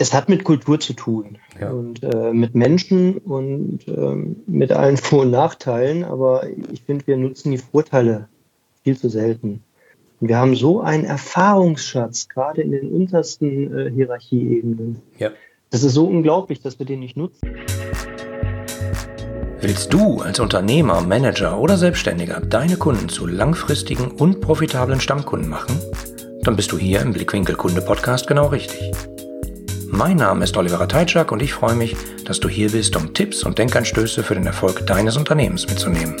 es hat mit Kultur zu tun ja. und äh, mit Menschen und ähm, mit allen Vor- und Nachteilen, aber ich finde, wir nutzen die Vorteile viel zu selten. Wir haben so einen Erfahrungsschatz, gerade in den untersten äh, Hierarchieebenen. Ja. Das ist so unglaublich, dass wir den nicht nutzen. Willst du als Unternehmer, Manager oder Selbstständiger deine Kunden zu langfristigen und profitablen Stammkunden machen? Dann bist du hier im Blickwinkel Kunde Podcast genau richtig. Mein Name ist Oliver Teitschak und ich freue mich, dass du hier bist, um Tipps und Denkanstöße für den Erfolg deines Unternehmens mitzunehmen.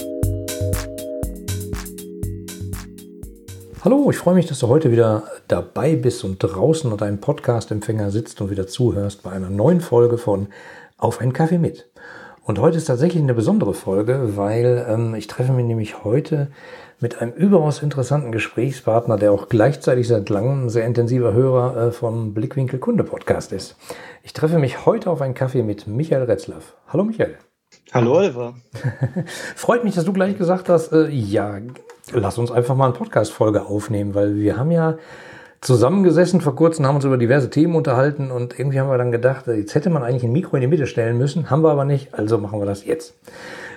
Hallo, ich freue mich, dass du heute wieder dabei bist und draußen unter einem Podcast-Empfänger sitzt und wieder zuhörst bei einer neuen Folge von Auf einen Kaffee mit. Und heute ist tatsächlich eine besondere Folge, weil ähm, ich treffe mich nämlich heute mit einem überaus interessanten Gesprächspartner, der auch gleichzeitig seit langem ein sehr intensiver Hörer äh, vom Blickwinkel Kunde Podcast ist. Ich treffe mich heute auf einen Kaffee mit Michael Retzlaff. Hallo Michael. Hallo Oliver. Freut mich, dass du gleich gesagt hast, äh, ja, lass uns einfach mal eine Podcast-Folge aufnehmen, weil wir haben ja zusammengesessen vor kurzem, haben uns über diverse Themen unterhalten und irgendwie haben wir dann gedacht, äh, jetzt hätte man eigentlich ein Mikro in die Mitte stellen müssen, haben wir aber nicht, also machen wir das jetzt.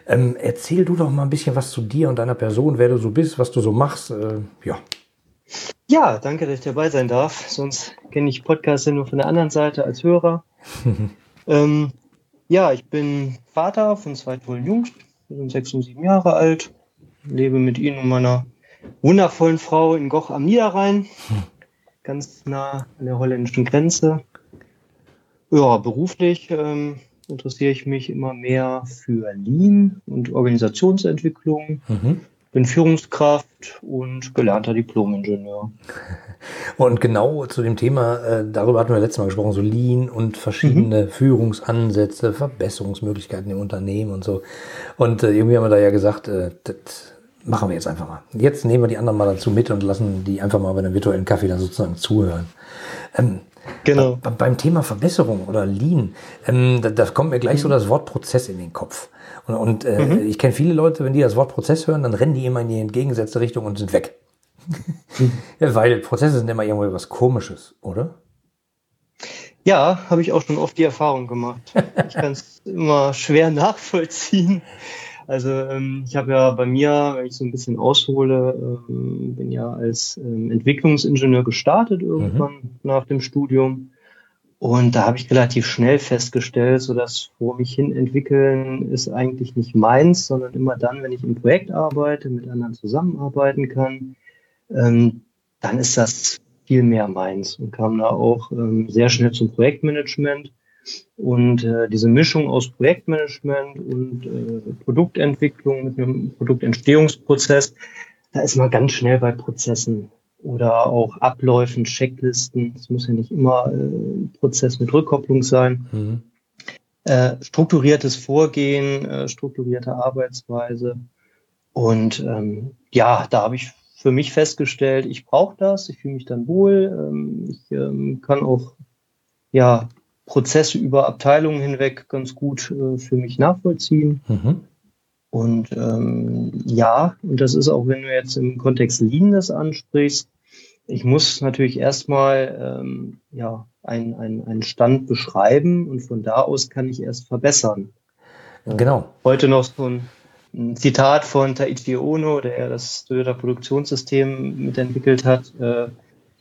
Ähm, erzähl du doch mal ein bisschen was zu dir und deiner Person, wer du so bist, was du so machst. Äh, ja. Ja, danke, dass ich dabei sein darf. Sonst kenne ich Podcasts nur von der anderen Seite als Hörer. ähm, ja, ich bin Vater von zwei tollen Jungs. Wir sind sechs und sieben Jahre alt. Lebe mit ihnen und meiner wundervollen Frau in Goch am Niederrhein. Ganz nah an der holländischen Grenze. Ja, beruflich ähm, interessiere ich mich immer mehr für Lean und Organisationsentwicklung. Mhm. Bin Führungskraft und gelernter Diplomingenieur. Und genau zu dem Thema, äh, darüber hatten wir letztes Mal gesprochen, so Lean und verschiedene mhm. Führungsansätze, Verbesserungsmöglichkeiten im Unternehmen und so. Und äh, irgendwie haben wir da ja gesagt, äh, das machen wir jetzt einfach mal. Jetzt nehmen wir die anderen mal dazu mit und lassen die einfach mal bei einem virtuellen Kaffee dann sozusagen zuhören. Ähm, Genau. Be beim Thema Verbesserung oder Lean, ähm, da, da, kommt mir gleich so mhm. das Wort Prozess in den Kopf. Und, und äh, mhm. ich kenne viele Leute, wenn die das Wort Prozess hören, dann rennen die immer in die entgegengesetzte Richtung und sind weg. Mhm. ja, weil Prozesse sind immer irgendwo was Komisches, oder? Ja, habe ich auch schon oft die Erfahrung gemacht. Ich kann es immer schwer nachvollziehen. Also ähm, ich habe ja bei mir, wenn ich so ein bisschen aushole, ähm, bin ja als ähm, Entwicklungsingenieur gestartet irgendwann mhm. nach dem Studium. Und da habe ich relativ schnell festgestellt, so dass vor mich hin entwickeln ist eigentlich nicht meins, sondern immer dann, wenn ich im Projekt arbeite, mit anderen zusammenarbeiten kann, ähm, dann ist das viel mehr meins und kam da auch ähm, sehr schnell zum Projektmanagement und äh, diese Mischung aus Projektmanagement und äh, Produktentwicklung mit einem Produktentstehungsprozess, da ist man ganz schnell bei Prozessen oder auch Abläufen, Checklisten. Es muss ja nicht immer äh, Prozess mit Rückkopplung sein. Mhm. Äh, strukturiertes Vorgehen, äh, strukturierte Arbeitsweise. Und ähm, ja, da habe ich für mich festgestellt, ich brauche das, ich fühle mich dann wohl, ähm, ich ähm, kann auch ja Prozesse über Abteilungen hinweg ganz gut äh, für mich nachvollziehen. Mhm. Und ähm, ja, und das ist auch, wenn du jetzt im Kontext Lean das ansprichst, ich muss natürlich erstmal ähm, ja, einen, einen, einen Stand beschreiben und von da aus kann ich erst verbessern. Genau. Heute noch so ein, ein Zitat von Taichi Ono, der ja das Toyota Produktionssystem mitentwickelt hat. Äh,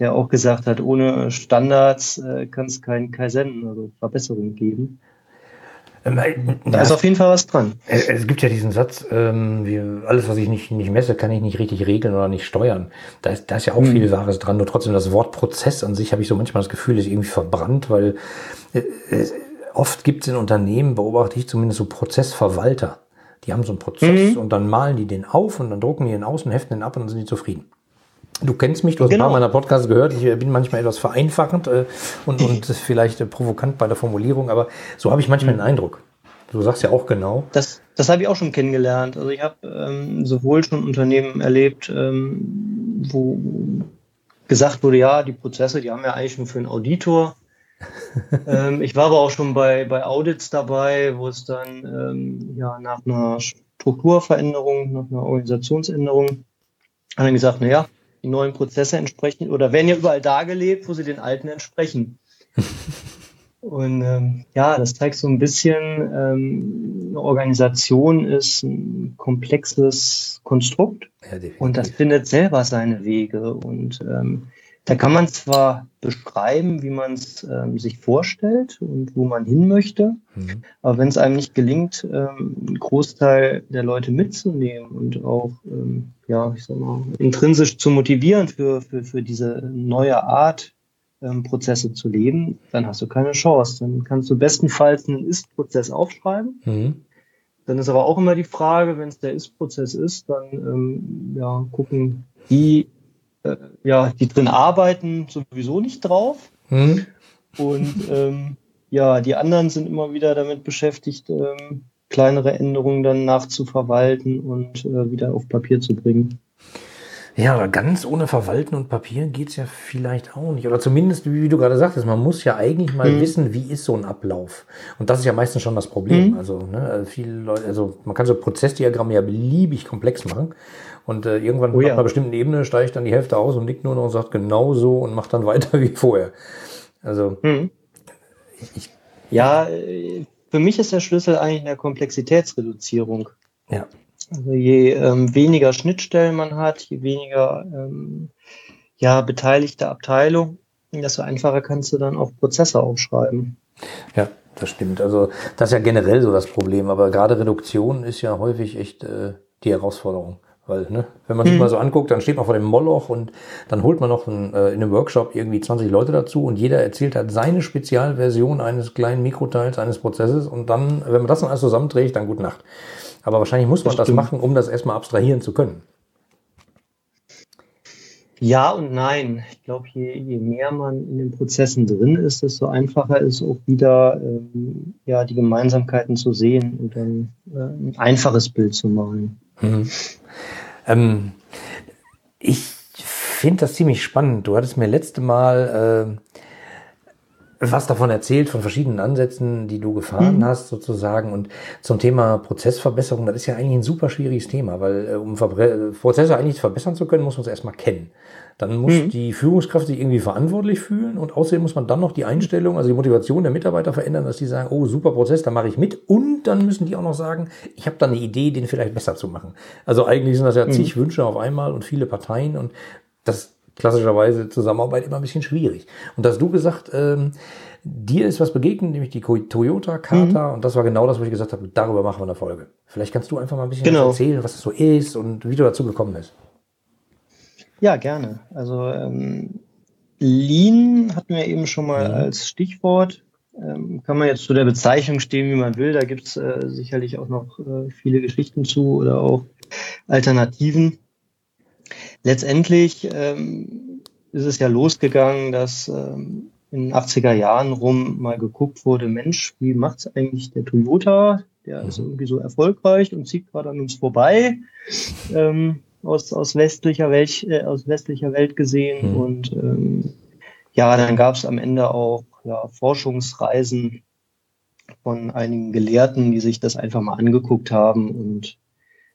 der auch gesagt hat, ohne Standards äh, kann es kein Kaizen, also Verbesserung geben. Ähm, äh, da ist auf jeden Fall was dran. Es gibt ja diesen Satz, ähm, wie, alles, was ich nicht, nicht messe, kann ich nicht richtig regeln oder nicht steuern. Da ist, da ist ja auch mhm. viel Wahres dran. Nur trotzdem das Wort Prozess an sich habe ich so manchmal das Gefühl, ist irgendwie verbrannt, weil äh, äh, oft gibt es in Unternehmen, beobachte ich zumindest so Prozessverwalter. Die haben so einen Prozess mhm. und dann malen die den auf und dann drucken die den aus und heften den ab und dann sind die zufrieden. Du kennst mich, du hast genau. ein paar genau. meiner Podcasts gehört. Ich bin manchmal etwas vereinfachend äh, und, und vielleicht äh, provokant bei der Formulierung, aber so habe ich manchmal mhm. den Eindruck. Du sagst ja auch genau. Das, das habe ich auch schon kennengelernt. Also ich habe ähm, sowohl schon Unternehmen erlebt, ähm, wo gesagt wurde, ja, die Prozesse, die haben wir eigentlich nur für einen Auditor. ähm, ich war aber auch schon bei, bei Audits dabei, wo es dann ähm, ja nach einer Strukturveränderung, nach einer Organisationsänderung, haben dann gesagt, na ja, die neuen Prozesse entsprechen oder werden ja überall dargelegt, wo sie den alten entsprechen. Und ähm, ja, das zeigt so ein bisschen, ähm, eine Organisation ist ein komplexes Konstrukt ja, und das findet selber seine Wege. Und ähm, da kann man zwar beschreiben, wie man es ähm, sich vorstellt und wo man hin möchte, mhm. aber wenn es einem nicht gelingt, ähm, einen Großteil der Leute mitzunehmen und auch, ähm, ja, ich sag mal, intrinsisch zu motivieren für, für, für diese neue Art, ähm, Prozesse zu leben, dann hast du keine Chance. Dann kannst du bestenfalls einen Ist-Prozess aufschreiben. Mhm. Dann ist aber auch immer die Frage, wenn es der Ist-Prozess ist, dann ähm, ja, gucken die äh, ja, die drin arbeiten, sowieso nicht drauf. Hm. Und ähm, ja, die anderen sind immer wieder damit beschäftigt, ähm, kleinere Änderungen dann nachzuverwalten und äh, wieder auf Papier zu bringen. Ja, aber ganz ohne Verwalten und Papier geht's ja vielleicht auch nicht. Oder zumindest, wie du gerade sagtest, man muss ja eigentlich mal mhm. wissen, wie ist so ein Ablauf. Und das ist ja meistens schon das Problem. Mhm. Also, ne, viele Leute, also man kann so Prozessdiagramme ja beliebig komplex machen. Und äh, irgendwann oh, ja. auf einer bestimmten Ebene steigt dann die Hälfte aus und nickt nur noch und sagt genau so und macht dann weiter wie vorher. Also hm. ich, ja, für mich ist der Schlüssel eigentlich in der Komplexitätsreduzierung. Ja. Also je ähm, weniger Schnittstellen man hat, je weniger ähm, ja, beteiligte Abteilung, desto einfacher kannst du dann auch Prozesse aufschreiben. Ja, das stimmt. Also das ist ja generell so das Problem, aber gerade Reduktion ist ja häufig echt äh, die Herausforderung. Weil, ne, wenn man sich mhm. mal so anguckt, dann steht man vor dem Moloch und dann holt man noch ein, äh, in einem Workshop irgendwie 20 Leute dazu und jeder erzählt halt seine Spezialversion eines kleinen Mikroteils eines Prozesses und dann, wenn man das dann alles zusammenträgt, dann gute Nacht. Aber wahrscheinlich muss man das, das machen, um das erstmal abstrahieren zu können. Ja und nein. Ich glaube, je, je mehr man in den Prozessen drin ist, desto einfacher ist auch wieder ähm, ja, die Gemeinsamkeiten zu sehen und dann äh, ein einfaches Bild zu malen. Mhm. Ähm, ich finde das ziemlich spannend. Du hattest mir letzte Mal äh, was davon erzählt, von verschiedenen Ansätzen, die du gefahren mhm. hast sozusagen. Und zum Thema Prozessverbesserung, das ist ja eigentlich ein super schwieriges Thema, weil äh, um Verbre Prozesse eigentlich verbessern zu können, muss man es erstmal kennen. Dann muss mhm. die Führungskraft sich irgendwie verantwortlich fühlen und außerdem muss man dann noch die Einstellung, also die Motivation der Mitarbeiter verändern, dass die sagen, oh, super Prozess, da mache ich mit. Und dann müssen die auch noch sagen, ich habe da eine Idee, den vielleicht besser zu machen. Also eigentlich sind das ja mhm. zig Wünsche auf einmal und viele Parteien und das klassischerweise Zusammenarbeit immer ein bisschen schwierig. Und hast du gesagt, ähm, dir ist was begegnet, nämlich die Toyota Charta, mhm. und das war genau das, wo ich gesagt habe, darüber machen wir eine Folge. Vielleicht kannst du einfach mal ein bisschen genau. erzählen, was das so ist und wie du dazu gekommen bist. Ja, gerne. Also ähm, Lean hatten wir eben schon mal mhm. als Stichwort. Ähm, kann man jetzt zu der Bezeichnung stehen, wie man will. Da gibt es äh, sicherlich auch noch äh, viele Geschichten zu oder auch Alternativen. Letztendlich ähm, ist es ja losgegangen, dass ähm, in den 80er Jahren rum mal geguckt wurde, Mensch, wie macht's eigentlich der Toyota? Der ist mhm. irgendwie so erfolgreich und zieht gerade an uns vorbei. Ähm, aus, aus, westlicher Welt, äh, aus westlicher Welt gesehen. Mhm. Und ähm, ja, dann gab es am Ende auch ja, Forschungsreisen von einigen Gelehrten, die sich das einfach mal angeguckt haben und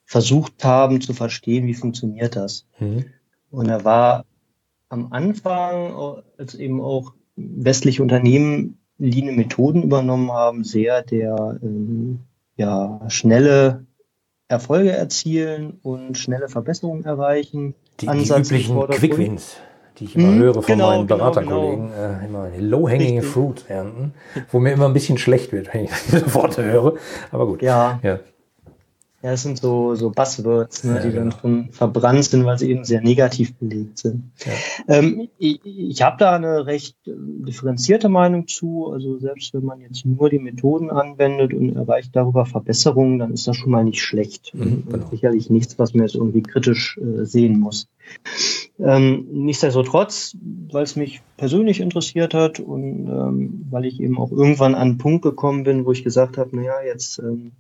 versucht haben zu verstehen, wie funktioniert das. Mhm. Und er war am Anfang, als eben auch westliche Unternehmen Lean Methoden übernommen haben, sehr der ähm, ja, schnelle Erfolge erzielen und schnelle Verbesserungen erreichen. Die, Ansatz die üblichen Quickwins, die ich immer hm, höre von genau, meinen genau, Beraterkollegen, genau. äh, immer low-hanging fruit ernten, wo mir immer ein bisschen schlecht wird, wenn ich diese Worte höre. Aber gut. Ja. ja. Ja, es sind so, so Buzzwords, ne, ja, die genau. dann schon verbrannt sind, weil sie eben sehr negativ belegt sind. Ja. Ähm, ich ich habe da eine recht äh, differenzierte Meinung zu. Also selbst wenn man jetzt nur die Methoden anwendet und erreicht darüber Verbesserungen, dann ist das schon mal nicht schlecht. Mhm, genau. Sicherlich nichts, was man jetzt irgendwie kritisch äh, sehen muss. Ähm, nichtsdestotrotz, weil es mich persönlich interessiert hat und ähm, weil ich eben auch irgendwann an einen Punkt gekommen bin, wo ich gesagt habe, naja, jetzt ähm,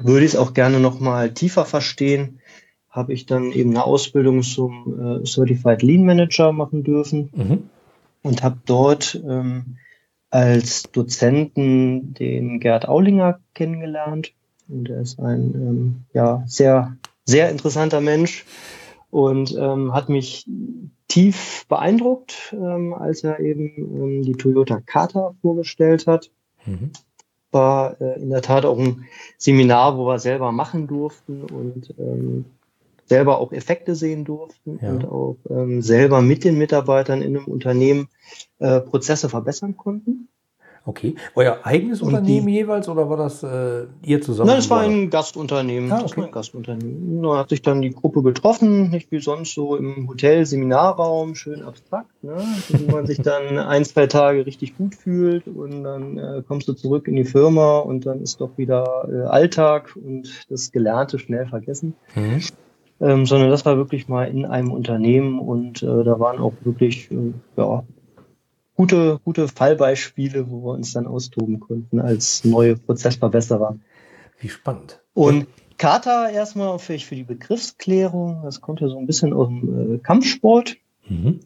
würde ich es auch gerne noch mal tiefer verstehen, habe ich dann eben eine Ausbildung zum äh, Certified Lean Manager machen dürfen mhm. und habe dort ähm, als Dozenten den Gerd Aulinger kennengelernt. Und er ist ein ähm, ja, sehr, sehr interessanter Mensch. und ähm, hat mich tief beeindruckt, ähm, als er eben ähm, die Toyota Kata vorgestellt hat. Mhm. War äh, in der Tat auch ein Seminar, wo wir selber machen durften und ähm, selber auch Effekte sehen durften ja. und auch ähm, selber mit den Mitarbeitern in einem Unternehmen äh, Prozesse verbessern konnten. Okay. Euer eigenes und Unternehmen die, jeweils oder war das äh, ihr zusammen? Nein, es war ein Gastunternehmen. Ah, okay. Das war ein Gastunternehmen. Da hat sich dann die Gruppe getroffen, nicht wie sonst so im Hotel, Seminarraum, schön abstrakt, ne? wo man sich dann ein, zwei Tage richtig gut fühlt und dann äh, kommst du zurück in die Firma und dann ist doch wieder äh, Alltag und das Gelernte schnell vergessen. Mhm. Ähm, sondern das war wirklich mal in einem Unternehmen und äh, da waren auch wirklich äh, ja, gute, gute Fallbeispiele, wo wir uns dann austoben konnten als neue Prozessverbesserer. Wie spannend. Und Kata erstmal vielleicht für die Begriffsklärung. Das kommt ja so ein bisschen aus dem äh, Kampfsport, mhm.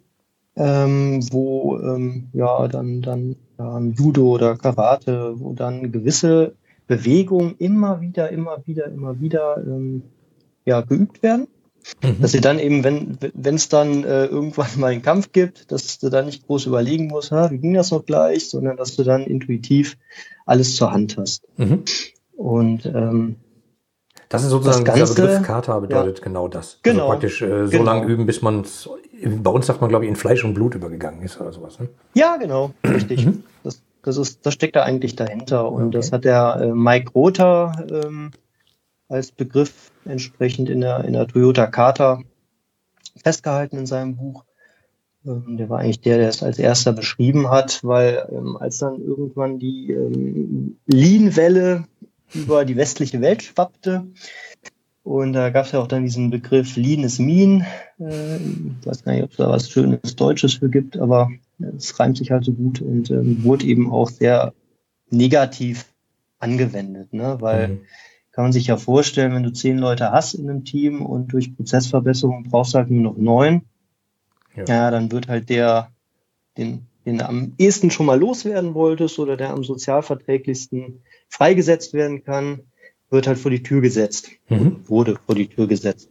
ähm, wo ähm, ja dann dann ja, Judo oder Karate, wo dann gewisse Bewegungen immer wieder, immer wieder, immer wieder ähm, ja geübt werden. Mhm. Dass sie dann eben, wenn es dann äh, irgendwann mal einen Kampf gibt, dass du dann nicht groß überlegen musst, ha, wie ging das noch gleich, sondern dass du dann intuitiv alles zur Hand hast. Mhm. Und ähm, das ist sozusagen das Ganze, dieser Begriff Kata bedeutet ja, genau das. Also genau. Also praktisch äh, so genau. lange üben, bis man bei uns sagt man, glaube ich, in Fleisch und Blut übergegangen ist oder sowas. Ne? Ja, genau, richtig. Mhm. Das, das, ist, das steckt da eigentlich dahinter. Und okay. das hat der äh, Mike Rother ähm, als Begriff entsprechend in der, in der Toyota Kata festgehalten in seinem Buch. Ähm, der war eigentlich der, der es als erster beschrieben hat, weil ähm, als dann irgendwann die ähm, Lean-Welle über die westliche Welt schwappte, und da gab es ja auch dann diesen Begriff Lean is mean. Äh, ich weiß gar nicht, ob es da was Schönes Deutsches für gibt, aber es reimt sich halt so gut und ähm, wurde eben auch sehr negativ angewendet, ne? weil mhm kann man sich ja vorstellen, wenn du zehn Leute hast in einem Team und durch Prozessverbesserung brauchst du halt nur noch neun, ja, ja dann wird halt der, den, den du am ehesten schon mal loswerden wolltest oder der am sozialverträglichsten freigesetzt werden kann, wird halt vor die Tür gesetzt. Mhm. Wurde vor die Tür gesetzt.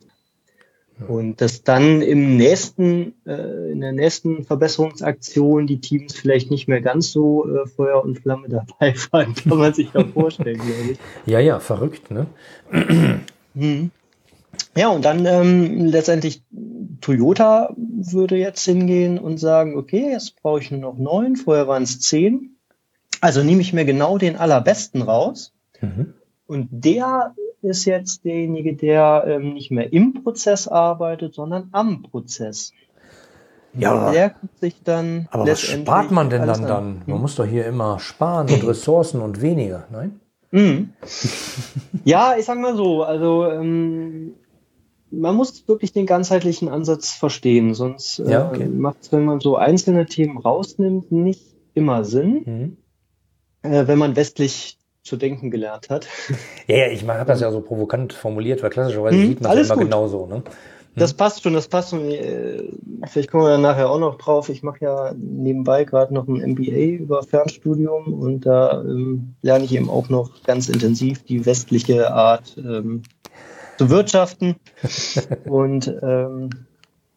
Und dass dann im nächsten, äh, in der nächsten Verbesserungsaktion die Teams vielleicht nicht mehr ganz so äh, Feuer und Flamme dabei waren, kann man sich ja vorstellen, glaube ich. Ja, ja, verrückt, ne? Hm. Ja, und dann ähm, letztendlich Toyota würde jetzt hingehen und sagen, okay, jetzt brauche ich nur noch neun, vorher waren es zehn. Also nehme ich mir genau den allerbesten raus. Mhm. Und der ist jetzt derjenige, der ähm, nicht mehr im Prozess arbeitet, sondern am Prozess. Ja, der guckt sich dann. Aber was spart man denn dann dann? Man hm. muss doch hier immer sparen und Ressourcen und weniger, nein? Mhm. ja, ich sag mal so, also ähm, man muss wirklich den ganzheitlichen Ansatz verstehen, sonst äh, ja, okay. macht es, wenn man so einzelne Themen rausnimmt, nicht immer Sinn. Mhm. Äh, wenn man westlich zu denken gelernt hat. Ja, ja ich habe das ja so provokant formuliert, weil klassischerweise hm, sieht man es immer genauso. Ne? Hm? Das passt schon, das passt schon. Äh, vielleicht kommen wir dann nachher auch noch drauf. Ich mache ja nebenbei gerade noch ein MBA über Fernstudium und da ähm, lerne ich eben auch noch ganz intensiv die westliche Art ähm, zu wirtschaften und ähm,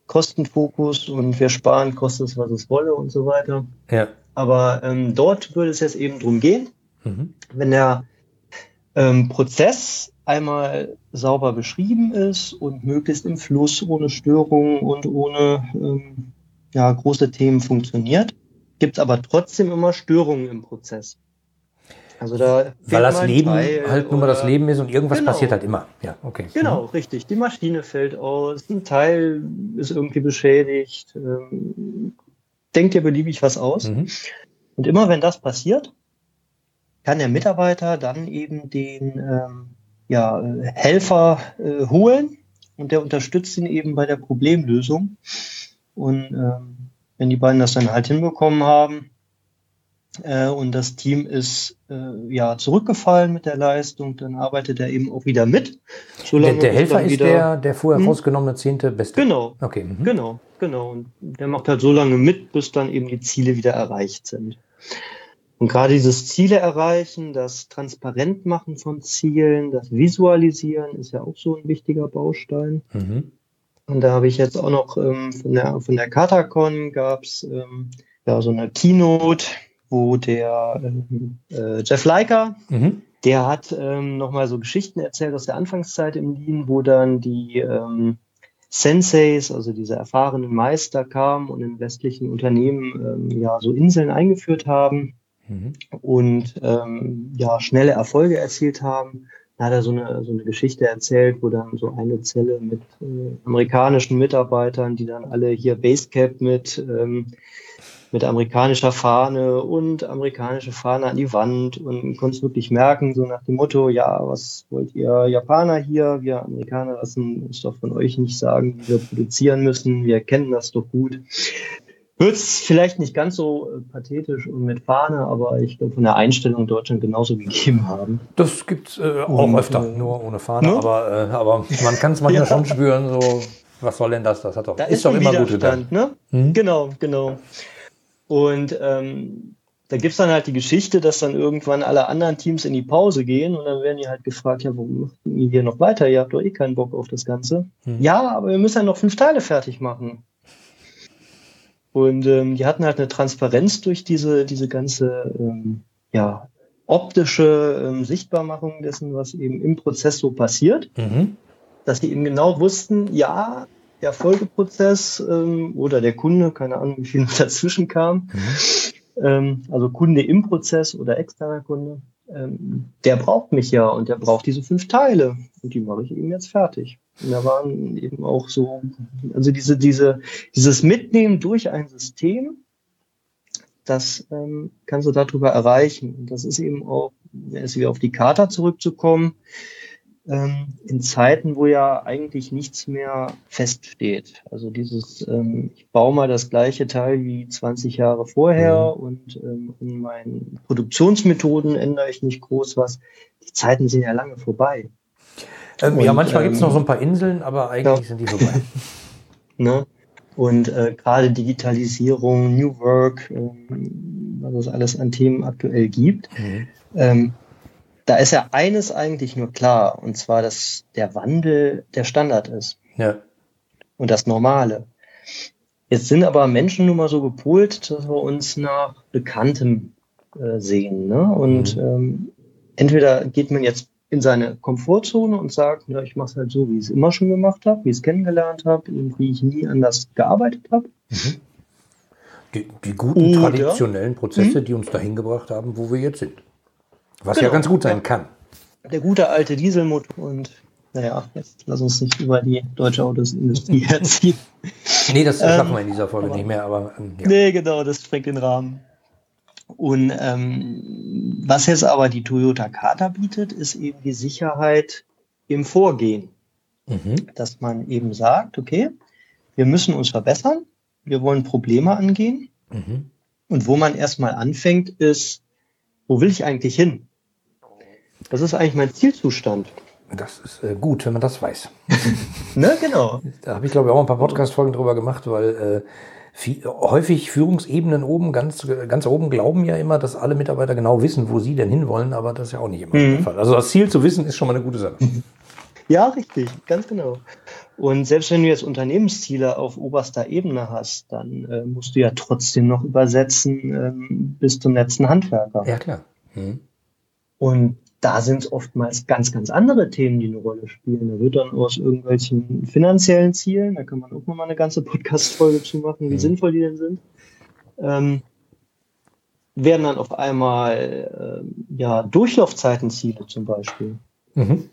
Kostenfokus und wir sparen, kostet es, was es wolle und so weiter. Ja. Aber ähm, dort würde es jetzt eben drum gehen, Mhm. Wenn der ähm, Prozess einmal sauber beschrieben ist und möglichst im Fluss ohne Störungen und ohne ähm, ja, große Themen funktioniert, gibt es aber trotzdem immer Störungen im Prozess. Also da Weil das Leben Teil halt nur mal das Leben ist und irgendwas genau. passiert halt immer. Ja, okay. Genau, mhm. richtig. Die Maschine fällt aus, ein Teil ist irgendwie beschädigt. Ähm, denkt dir beliebig was aus. Mhm. Und immer wenn das passiert, kann der Mitarbeiter dann eben den ähm, ja, Helfer äh, holen und der unterstützt ihn eben bei der Problemlösung. Und ähm, wenn die beiden das dann halt hinbekommen haben äh, und das Team ist äh, ja zurückgefallen mit der Leistung, dann arbeitet er eben auch wieder mit. Der, der Helfer ist der, der vorher hm? rausgenommene zehnte Beste. Genau. Okay. Mhm. Genau, genau. Und der macht halt so lange mit, bis dann eben die Ziele wieder erreicht sind. Und gerade dieses Ziele erreichen, das Transparentmachen von Zielen, das Visualisieren ist ja auch so ein wichtiger Baustein. Mhm. Und da habe ich jetzt auch noch ähm, von der von der Katacon gab es ähm, ja so eine Keynote, wo der ähm, äh, Jeff Leiker, mhm. der hat ähm, nochmal so Geschichten erzählt aus der Anfangszeit im Lean, wo dann die ähm, Senseis, also diese erfahrenen Meister kamen und in westlichen Unternehmen ähm, ja so Inseln eingeführt haben mhm. und ähm, ja schnelle Erfolge erzielt haben da hat er so eine, so eine Geschichte erzählt, wo dann so eine Zelle mit äh, amerikanischen Mitarbeitern, die dann alle hier Basecap mit, ähm, mit amerikanischer Fahne und amerikanische Fahne an die Wand und konntest wirklich merken, so nach dem Motto, ja, was wollt ihr Japaner hier? Wir Amerikaner lassen uns doch von euch nicht sagen, wie wir produzieren müssen. Wir kennen das doch gut wird es vielleicht nicht ganz so äh, pathetisch und mit Fahne, aber ich glaube von der Einstellung Deutschland genauso gegeben haben. Das gibt äh, auch und, öfter, äh, nur ohne Fahne, ne? aber, äh, aber man kann es manchmal ja. schon spüren, so, was soll denn das? Das hat doch, da ist, ist doch immer gut gegangen. Ne? Mhm. Genau, genau. Und ähm, da gibt's dann halt die Geschichte, dass dann irgendwann alle anderen Teams in die Pause gehen und dann werden die halt gefragt, ja, warum macht ihr hier noch weiter? Ihr habt doch eh keinen Bock auf das Ganze. Mhm. Ja, aber wir müssen ja noch fünf Teile fertig machen. Und ähm, die hatten halt eine Transparenz durch diese, diese ganze ähm, ja, optische ähm, Sichtbarmachung dessen, was eben im Prozess so passiert. Mhm. Dass sie eben genau wussten, ja, der Folgeprozess ähm, oder der Kunde, keine Ahnung, wie viel dazwischen kam, mhm. ähm, also Kunde im Prozess oder externer Kunde, ähm, der braucht mich ja und der braucht diese fünf Teile und die mache ich eben jetzt fertig. Und da waren eben auch so, also diese, diese, dieses Mitnehmen durch ein System, das ähm, kannst du darüber erreichen. Und das ist eben auch, jetzt wieder auf die Kata zurückzukommen, ähm, in Zeiten, wo ja eigentlich nichts mehr feststeht. Also dieses, ähm, ich baue mal das gleiche Teil wie 20 Jahre vorher mhm. und ähm, in meinen Produktionsmethoden ändere ich nicht groß was. Die Zeiten sind ja lange vorbei. Ähm, und, ja, manchmal gibt es noch so ein paar Inseln, aber eigentlich ja. sind die vorbei. ne? Und äh, gerade Digitalisierung, New Work, ähm, was es alles an Themen aktuell gibt, mhm. ähm, da ist ja eines eigentlich nur klar, und zwar, dass der Wandel der Standard ist. Ja. Und das Normale. Jetzt sind aber Menschen nun mal so gepolt, dass wir uns nach Bekanntem äh, sehen. Ne? Und mhm. ähm, entweder geht man jetzt in seine Komfortzone und sagt, ja, ich mache es halt so, wie ich es immer schon gemacht habe, wie ich es kennengelernt habe und wie ich nie anders gearbeitet habe. Mhm. Die, die, guten Oder, traditionellen Prozesse, mh? die uns dahin gebracht haben, wo wir jetzt sind. Was genau, ja ganz gut sein kann. Der gute alte Dieselmotor und naja, jetzt lass uns nicht über die deutsche Autosindustrie herziehen. nee, das ähm, wir in dieser Folge aber, nicht mehr, aber. Ähm, ja. Nee, genau, das sprengt den Rahmen. Und ähm, was jetzt aber die Toyota Kata bietet, ist eben die Sicherheit im Vorgehen. Mhm. Dass man eben sagt, okay, wir müssen uns verbessern, wir wollen Probleme angehen. Mhm. Und wo man erstmal anfängt, ist, wo will ich eigentlich hin? Was ist eigentlich mein Zielzustand? Das ist äh, gut, wenn man das weiß. ne, genau. Da habe ich, glaube ich, auch ein paar Podcast-Folgen drüber gemacht, weil äh, viel, häufig Führungsebenen oben, ganz, ganz oben glauben ja immer, dass alle Mitarbeiter genau wissen, wo sie denn hinwollen, aber das ist ja auch nicht immer mhm. der Fall. Also das Ziel zu wissen, ist schon mal eine gute Sache. Ja, richtig, ganz genau. Und selbst wenn du jetzt Unternehmensziele auf oberster Ebene hast, dann äh, musst du ja trotzdem noch übersetzen ähm, bis zum letzten Handwerker. Ja, klar. Mhm. Und da sind es oftmals ganz, ganz andere Themen, die eine Rolle spielen. Da wird dann aus irgendwelchen finanziellen Zielen, da kann man auch nochmal eine ganze Podcast-Folge zu machen, wie mhm. sinnvoll die denn sind, ähm, werden dann auf einmal äh, ja, Durchlaufzeitenziele zum Beispiel. Mhm.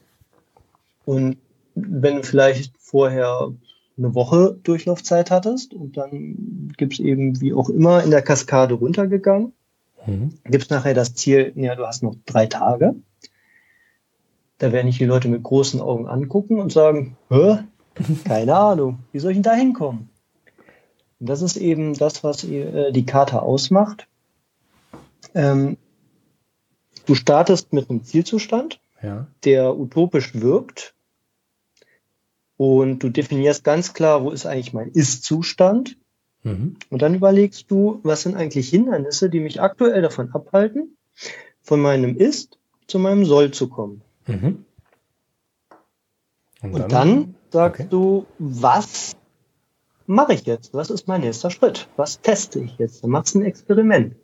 Und wenn du vielleicht vorher eine Woche Durchlaufzeit hattest und dann gibt es eben wie auch immer in der Kaskade runtergegangen, mhm. gibt es nachher das Ziel, ja, du hast noch drei Tage. Da werden nicht die Leute mit großen Augen angucken und sagen, Hä? keine Ahnung, wie soll ich denn da hinkommen? Und das ist eben das, was äh, die Karte ausmacht. Ähm, du startest mit einem Zielzustand, ja. der utopisch wirkt. Und du definierst ganz klar, wo ist eigentlich mein Ist-Zustand. Mhm. Und dann überlegst du, was sind eigentlich Hindernisse, die mich aktuell davon abhalten, von meinem Ist zu meinem Soll zu kommen. Mhm. Und, Und, dann, dann sagst okay. du, was mache ich jetzt? Was ist mein nächster Schritt? Was teste ich jetzt? Dann machst du ein Experiment.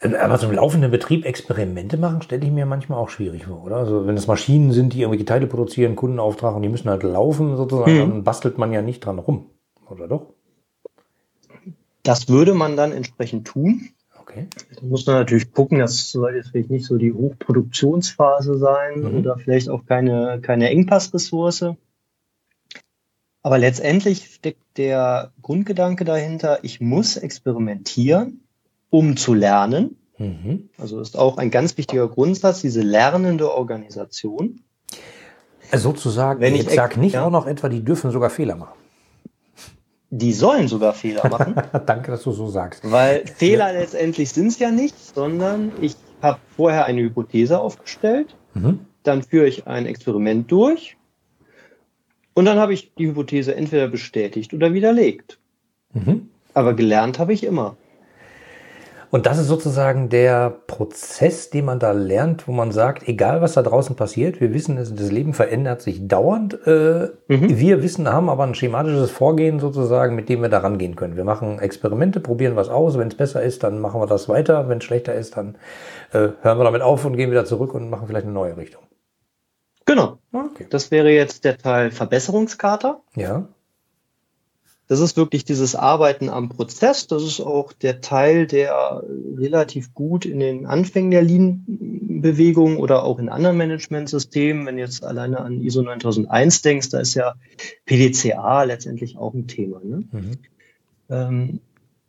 Äh, aber so im laufenden Betrieb Experimente machen, stelle ich mir manchmal auch schwierig vor, oder? Also wenn es Maschinen sind, die irgendwelche Teile produzieren, Kundenauftrag und die müssen halt laufen sozusagen, hm. dann bastelt man ja nicht dran rum, oder doch? Das würde man dann entsprechend tun. Okay. Da muss man natürlich gucken, das soll jetzt vielleicht nicht so die Hochproduktionsphase sein mhm. oder vielleicht auch keine, keine Engpassressource. Aber letztendlich steckt der Grundgedanke dahinter, ich muss experimentieren, um zu lernen. Mhm. Also ist auch ein ganz wichtiger Grundsatz, diese lernende Organisation. Also sozusagen, Wenn ich, ich sage nicht ja, auch noch etwa, die dürfen sogar Fehler machen. Die sollen sogar Fehler machen. Danke, dass du so sagst. Weil Fehler letztendlich sind es ja nicht, sondern ich habe vorher eine Hypothese aufgestellt, mhm. dann führe ich ein Experiment durch und dann habe ich die Hypothese entweder bestätigt oder widerlegt. Mhm. Aber gelernt habe ich immer. Und das ist sozusagen der Prozess, den man da lernt, wo man sagt, egal was da draußen passiert, wir wissen, das Leben verändert sich dauernd. Äh, mhm. Wir wissen, haben aber ein schematisches Vorgehen sozusagen, mit dem wir da rangehen können. Wir machen Experimente, probieren was aus. Wenn es besser ist, dann machen wir das weiter. Wenn es schlechter ist, dann äh, hören wir damit auf und gehen wieder zurück und machen vielleicht eine neue Richtung. Genau. Okay. Das wäre jetzt der Teil Verbesserungskater. Ja. Das ist wirklich dieses Arbeiten am Prozess. Das ist auch der Teil, der relativ gut in den Anfängen der Lean-Bewegung oder auch in anderen Managementsystemen, wenn jetzt alleine an ISO 9001 denkst, da ist ja PDCA letztendlich auch ein Thema. Ne? Mhm. Ähm,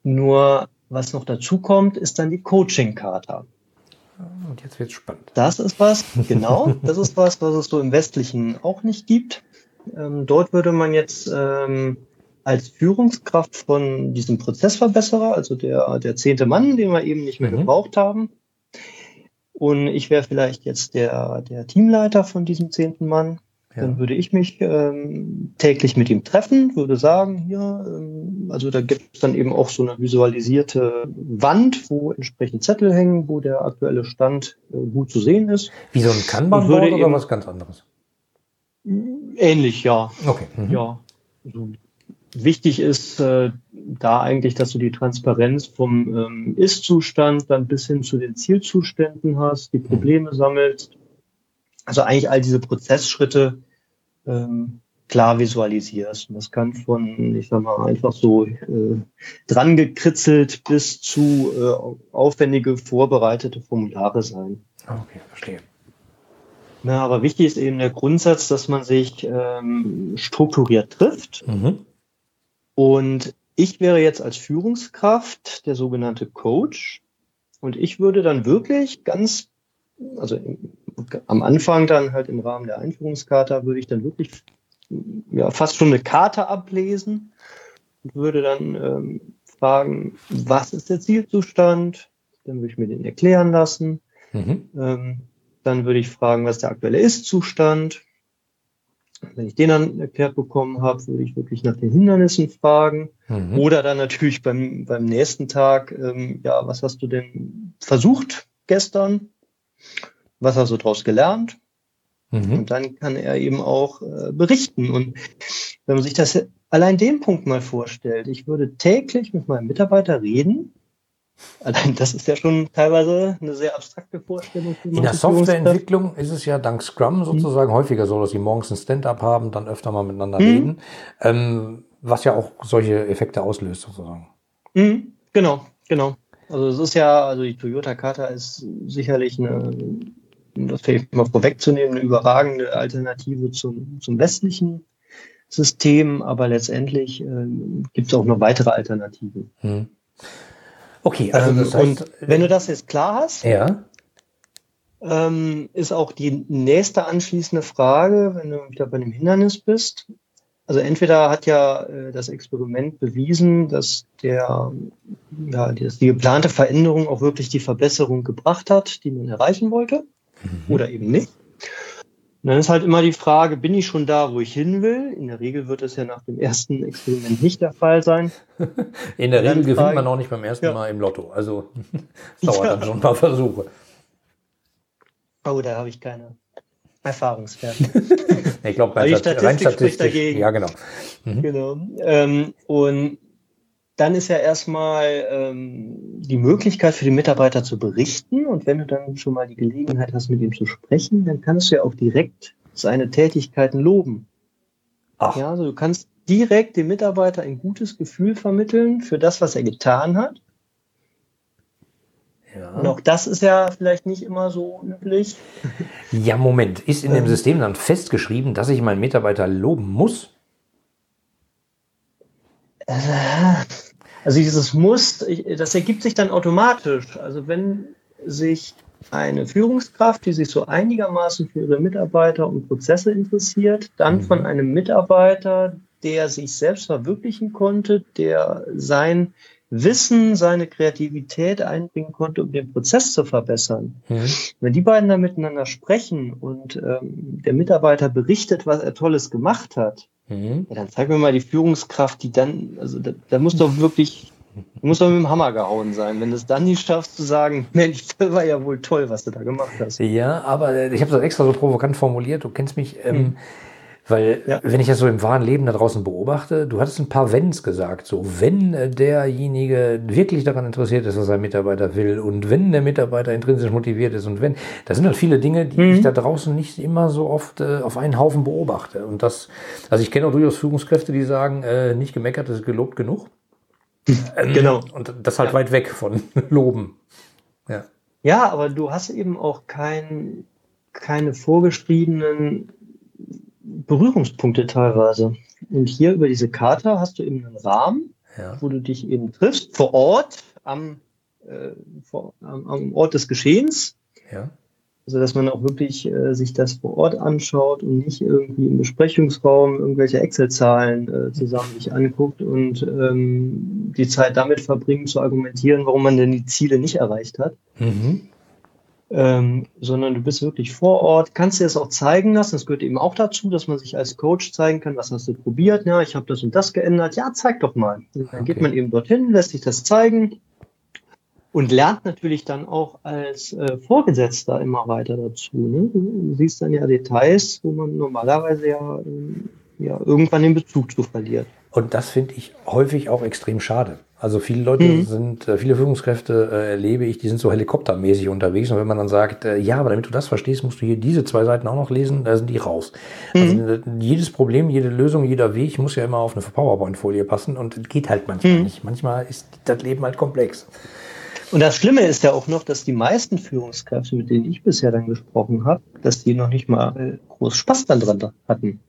nur was noch dazu kommt, ist dann die Coaching-Charta. Und jetzt wird's spannend. Das ist was, genau, das ist was, was es so im Westlichen auch nicht gibt. Ähm, dort würde man jetzt ähm, als Führungskraft von diesem Prozessverbesserer, also der, der zehnte Mann, den wir eben nicht mehr mhm. gebraucht haben. Und ich wäre vielleicht jetzt der, der Teamleiter von diesem zehnten Mann. Ja. Dann würde ich mich ähm, täglich mit ihm treffen, würde sagen, hier, ähm, also da gibt es dann eben auch so eine visualisierte Wand, wo entsprechend Zettel hängen, wo der aktuelle Stand äh, gut zu sehen ist. Wie so ein Kanban-Board oder was ganz anderes? Ähnlich, ja. Okay. Mhm. Ja. Also wichtig ist äh, da eigentlich, dass du die Transparenz vom ähm, Ist-Zustand dann bis hin zu den Zielzuständen hast, die Probleme sammelst. Also eigentlich all diese Prozessschritte ähm, klar visualisierst. Und das kann von, ich sag mal, einfach so äh, dran gekritzelt bis zu äh, aufwendige vorbereitete Formulare sein. Okay, verstehe. Na, aber wichtig ist eben der Grundsatz, dass man sich ähm, strukturiert trifft. Mhm und ich wäre jetzt als Führungskraft der sogenannte Coach und ich würde dann wirklich ganz, also am Anfang dann halt im Rahmen der Einführungskarte würde ich dann wirklich ja, fast schon eine Karte ablesen und würde dann ähm, fragen, was ist der Zielzustand? Dann würde ich mir den erklären lassen. Mhm. Ähm, dann würde ich fragen, was der aktuelle Ist-Zustand? Wenn ich den dann erklärt bekommen habe, würde ich wirklich nach den Hindernissen fragen. Mhm. Oder dann natürlich beim, beim nächsten Tag, ähm, ja, was hast du denn versucht gestern? Was hast du daraus gelernt? Mhm. Und dann kann er eben auch äh, berichten. Und wenn man sich das allein den Punkt mal vorstellt, ich würde täglich mit meinem Mitarbeiter reden, Allein das ist ja schon teilweise eine sehr abstrakte Vorstellung. In der Softwareentwicklung ist es ja dank Scrum mhm. sozusagen mhm. häufiger so, dass sie morgens ein Stand-up haben, dann öfter mal miteinander mhm. reden, ähm, was ja auch solche Effekte auslöst sozusagen. Mhm. Genau, genau. Also es ist ja, also die Toyota Kata ist sicherlich eine, um das vielleicht mal vorwegzunehmen, eine überragende Alternative zum, zum westlichen System, aber letztendlich äh, gibt es auch noch weitere Alternativen. Okay, also ähm, das heißt, und wenn du das jetzt klar hast, ja. ähm, ist auch die nächste anschließende Frage, wenn du wieder bei einem Hindernis bist. Also entweder hat ja äh, das Experiment bewiesen, dass der, ja, dass die geplante Veränderung auch wirklich die Verbesserung gebracht hat, die man erreichen wollte, mhm. oder eben nicht. Und dann ist halt immer die Frage, bin ich schon da, wo ich hin will? In der Regel wird es ja nach dem ersten Experiment nicht der Fall sein. In der Regel gewinnt man auch nicht beim ersten ja. Mal im Lotto. Also es dauert ja. dann schon ein paar Versuche. Oh, da habe ich keine, Erfahrungswerte. ich glaube, rein, Statistik rein statistisch. Dagegen. Ja, genau. Mhm. Genau. Ähm, und dann ist ja erstmal ähm, die Möglichkeit für die Mitarbeiter zu berichten. Und wenn du dann schon mal die Gelegenheit hast, mit ihm zu sprechen, dann kannst du ja auch direkt seine Tätigkeiten loben. Ach. Ja, also du kannst direkt dem Mitarbeiter ein gutes Gefühl vermitteln für das, was er getan hat. Ja. Und auch das ist ja vielleicht nicht immer so üblich. Ja, Moment. Ist in dem ähm. System dann festgeschrieben, dass ich meinen Mitarbeiter loben muss? Äh, also dieses Muss, das ergibt sich dann automatisch. Also wenn sich eine Führungskraft, die sich so einigermaßen für ihre Mitarbeiter und Prozesse interessiert, dann mhm. von einem Mitarbeiter, der sich selbst verwirklichen konnte, der sein Wissen, seine Kreativität einbringen konnte, um den Prozess zu verbessern. Mhm. Wenn die beiden da miteinander sprechen und ähm, der Mitarbeiter berichtet, was er Tolles gemacht hat, mhm. ja, dann zeig mir mal die Führungskraft, die dann, also da, da muss doch wirklich, muss doch mit dem Hammer gehauen sein, wenn du es dann nicht schaffst zu sagen, Mensch, das war ja wohl toll, was du da gemacht hast. Ja, aber ich habe das extra so provokant formuliert, du kennst mich. Ähm, mhm weil, ja. wenn ich das so im wahren Leben da draußen beobachte, du hattest ein paar Wenns gesagt. So, wenn äh, derjenige wirklich daran interessiert ist, was sein Mitarbeiter will und wenn der Mitarbeiter intrinsisch motiviert ist und wenn, das sind halt viele Dinge, die mhm. ich da draußen nicht immer so oft äh, auf einen Haufen beobachte. Und das, also ich kenne auch durchaus Führungskräfte, die sagen, äh, nicht gemeckert ist gelobt genug. Ähm, genau. Und das halt ja. weit weg von Loben. Ja. Ja, aber du hast eben auch kein, keine vorgeschriebenen Berührungspunkte teilweise. Und hier über diese Karte hast du eben einen Rahmen, ja. wo du dich eben triffst, vor Ort, am, äh, vor, am, am, Ort des Geschehens. Ja. Also dass man auch wirklich äh, sich das vor Ort anschaut und nicht irgendwie im Besprechungsraum irgendwelche Excel-Zahlen äh, zusammen sich anguckt und ähm, die Zeit damit verbringt zu argumentieren, warum man denn die Ziele nicht erreicht hat. Mhm ähm, sondern du bist wirklich vor Ort, kannst dir das auch zeigen lassen. Das gehört eben auch dazu, dass man sich als Coach zeigen kann, was hast du probiert, ja, ich habe das und das geändert, ja, zeig doch mal. Dann okay. geht man eben dorthin, lässt sich das zeigen und lernt natürlich dann auch als äh, Vorgesetzter immer weiter dazu. Ne? Du siehst dann ja Details, wo man normalerweise ja, äh, ja irgendwann den Bezug zu verliert. Und das finde ich häufig auch extrem schade. Also viele Leute mhm. sind, äh, viele Führungskräfte äh, erlebe ich, die sind so helikoptermäßig unterwegs. Und wenn man dann sagt, äh, ja, aber damit du das verstehst, musst du hier diese zwei Seiten auch noch lesen, da sind die raus. Also, mhm. Also jedes Problem, jede Lösung, jeder Weg muss ja immer auf eine PowerPoint-Folie passen und geht halt manchmal mhm. nicht. Manchmal ist das Leben halt komplex. Und das Schlimme ist ja auch noch, dass die meisten Führungskräfte, mit denen ich bisher dann gesprochen habe, dass die noch nicht mal äh, groß Spaß dann dran hatten.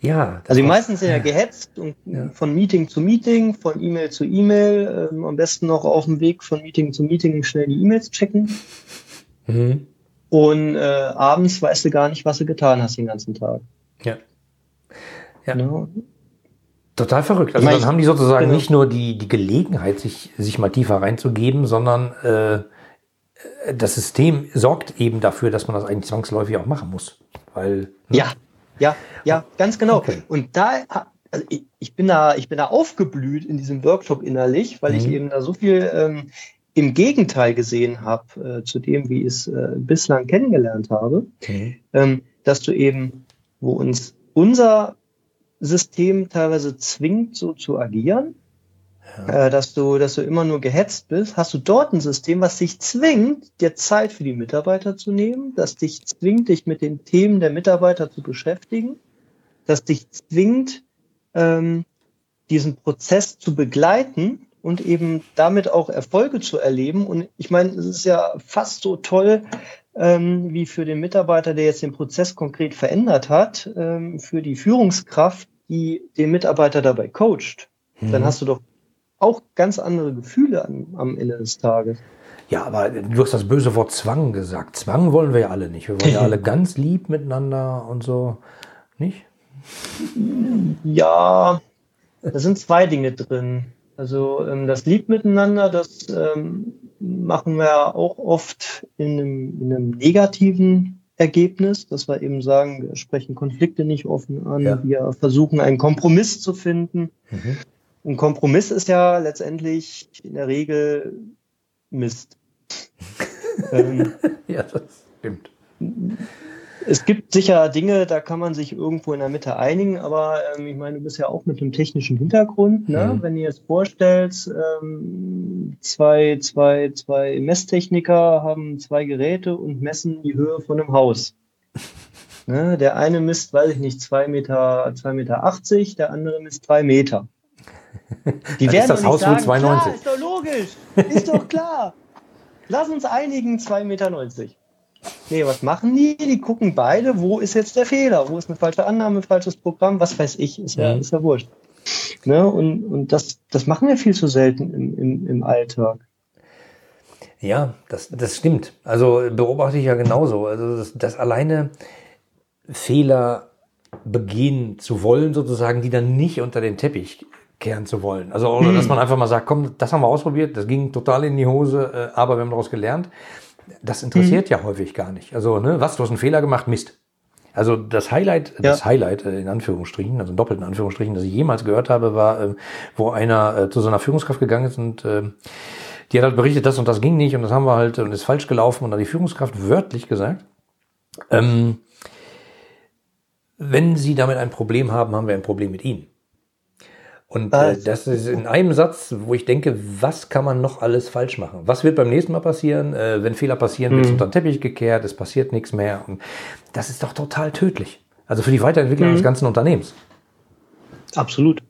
Ja. Also die meisten sind ja gehetzt und ja. von Meeting zu Meeting, von E-Mail zu E-Mail, ähm, am besten noch auf dem Weg von Meeting zu Meeting schnell die E-Mails checken. Mhm. Und äh, abends weißt du gar nicht, was du getan hast den ganzen Tag. Ja. Ja. Genau. Total verrückt. Also dann haben die sozusagen genau. nicht nur die, die Gelegenheit, sich, sich mal tiefer reinzugeben, sondern äh, das System sorgt eben dafür, dass man das eigentlich zwangsläufig auch machen muss. Weil, ne? Ja, ja, ja, ganz genau. Okay. Und da, also ich, ich, bin da, ich bin da aufgeblüht in diesem Workshop innerlich, weil mhm. ich eben da so viel ähm, im Gegenteil gesehen habe äh, zu dem, wie ich es äh, bislang kennengelernt habe, okay. ähm, dass du eben, wo uns unser System teilweise zwingt, so zu agieren, ja. äh, dass du, dass du immer nur gehetzt bist, hast du dort ein System, was dich zwingt, dir Zeit für die Mitarbeiter zu nehmen, das dich zwingt, dich mit den Themen der Mitarbeiter zu beschäftigen, das dich zwingt, ähm, diesen Prozess zu begleiten und eben damit auch Erfolge zu erleben. Und ich meine, es ist ja fast so toll, ähm, wie für den Mitarbeiter, der jetzt den Prozess konkret verändert hat, ähm, für die Führungskraft, die den Mitarbeiter dabei coacht. Mhm. Dann hast du doch auch ganz andere Gefühle am, am Ende des Tages. Ja, aber du hast das böse Wort Zwang gesagt. Zwang wollen wir ja alle nicht. Wir wollen ja alle ganz lieb miteinander und so. Nicht? Ja, da sind zwei Dinge drin. Also ähm, das Lieb miteinander, das ähm, machen wir auch oft in einem, in einem negativen Ergebnis, dass wir eben sagen, wir sprechen Konflikte nicht offen an, ja. wir versuchen einen Kompromiss zu finden. Mhm. Ein Kompromiss ist ja letztendlich in der Regel Mist. ähm, ja, das stimmt. Es gibt sicher Dinge, da kann man sich irgendwo in der Mitte einigen, aber ähm, ich meine, du bist ja auch mit einem technischen Hintergrund. Ne? Mhm. Wenn ihr jetzt vorstellst, ähm, zwei, zwei, zwei Messtechniker haben zwei Geräte und messen die Höhe von einem Haus. Ne? Der eine misst, weiß ich nicht, zwei Meter, zwei Meter, achtzig, der andere misst drei Meter. Die Dann werden ist das Haus sagen, 2,90. Klar, ist doch logisch, ist doch klar. Lass uns einigen, 2,90 Meter. Nee, was machen die? Die gucken beide, wo ist jetzt der Fehler? Wo ist eine falsche Annahme, falsches Programm? Was weiß ich, ist ja, mhm. ist ja wurscht. Ne? Und, und das, das machen wir viel zu selten im, im, im Alltag. Ja, das, das stimmt. Also beobachte ich ja genauso. Also das, das alleine Fehler begehen zu wollen, sozusagen, die dann nicht unter den Teppich kehren zu wollen. Also, oder dass hm. man einfach mal sagt, komm, das haben wir ausprobiert, das ging total in die Hose, äh, aber wir haben daraus gelernt. Das interessiert mhm. ja häufig gar nicht. Also, ne, was, du hast einen Fehler gemacht, Mist. Also das Highlight, ja. das Highlight äh, in Anführungsstrichen, also in doppelten Anführungsstrichen, das ich jemals gehört habe, war, äh, wo einer äh, zu seiner Führungskraft gegangen ist und äh, die hat halt berichtet, das und das ging nicht und das haben wir halt und ist falsch gelaufen und dann die Führungskraft wörtlich gesagt, ähm, wenn Sie damit ein Problem haben, haben wir ein Problem mit Ihnen. Und äh, das ist in einem Satz, wo ich denke, was kann man noch alles falsch machen? Was wird beim nächsten Mal passieren? Äh, wenn Fehler passieren, wird es mhm. unter den Teppich gekehrt, es passiert nichts mehr. Und das ist doch total tödlich. Also für die Weiterentwicklung mhm. des ganzen Unternehmens. Absolut.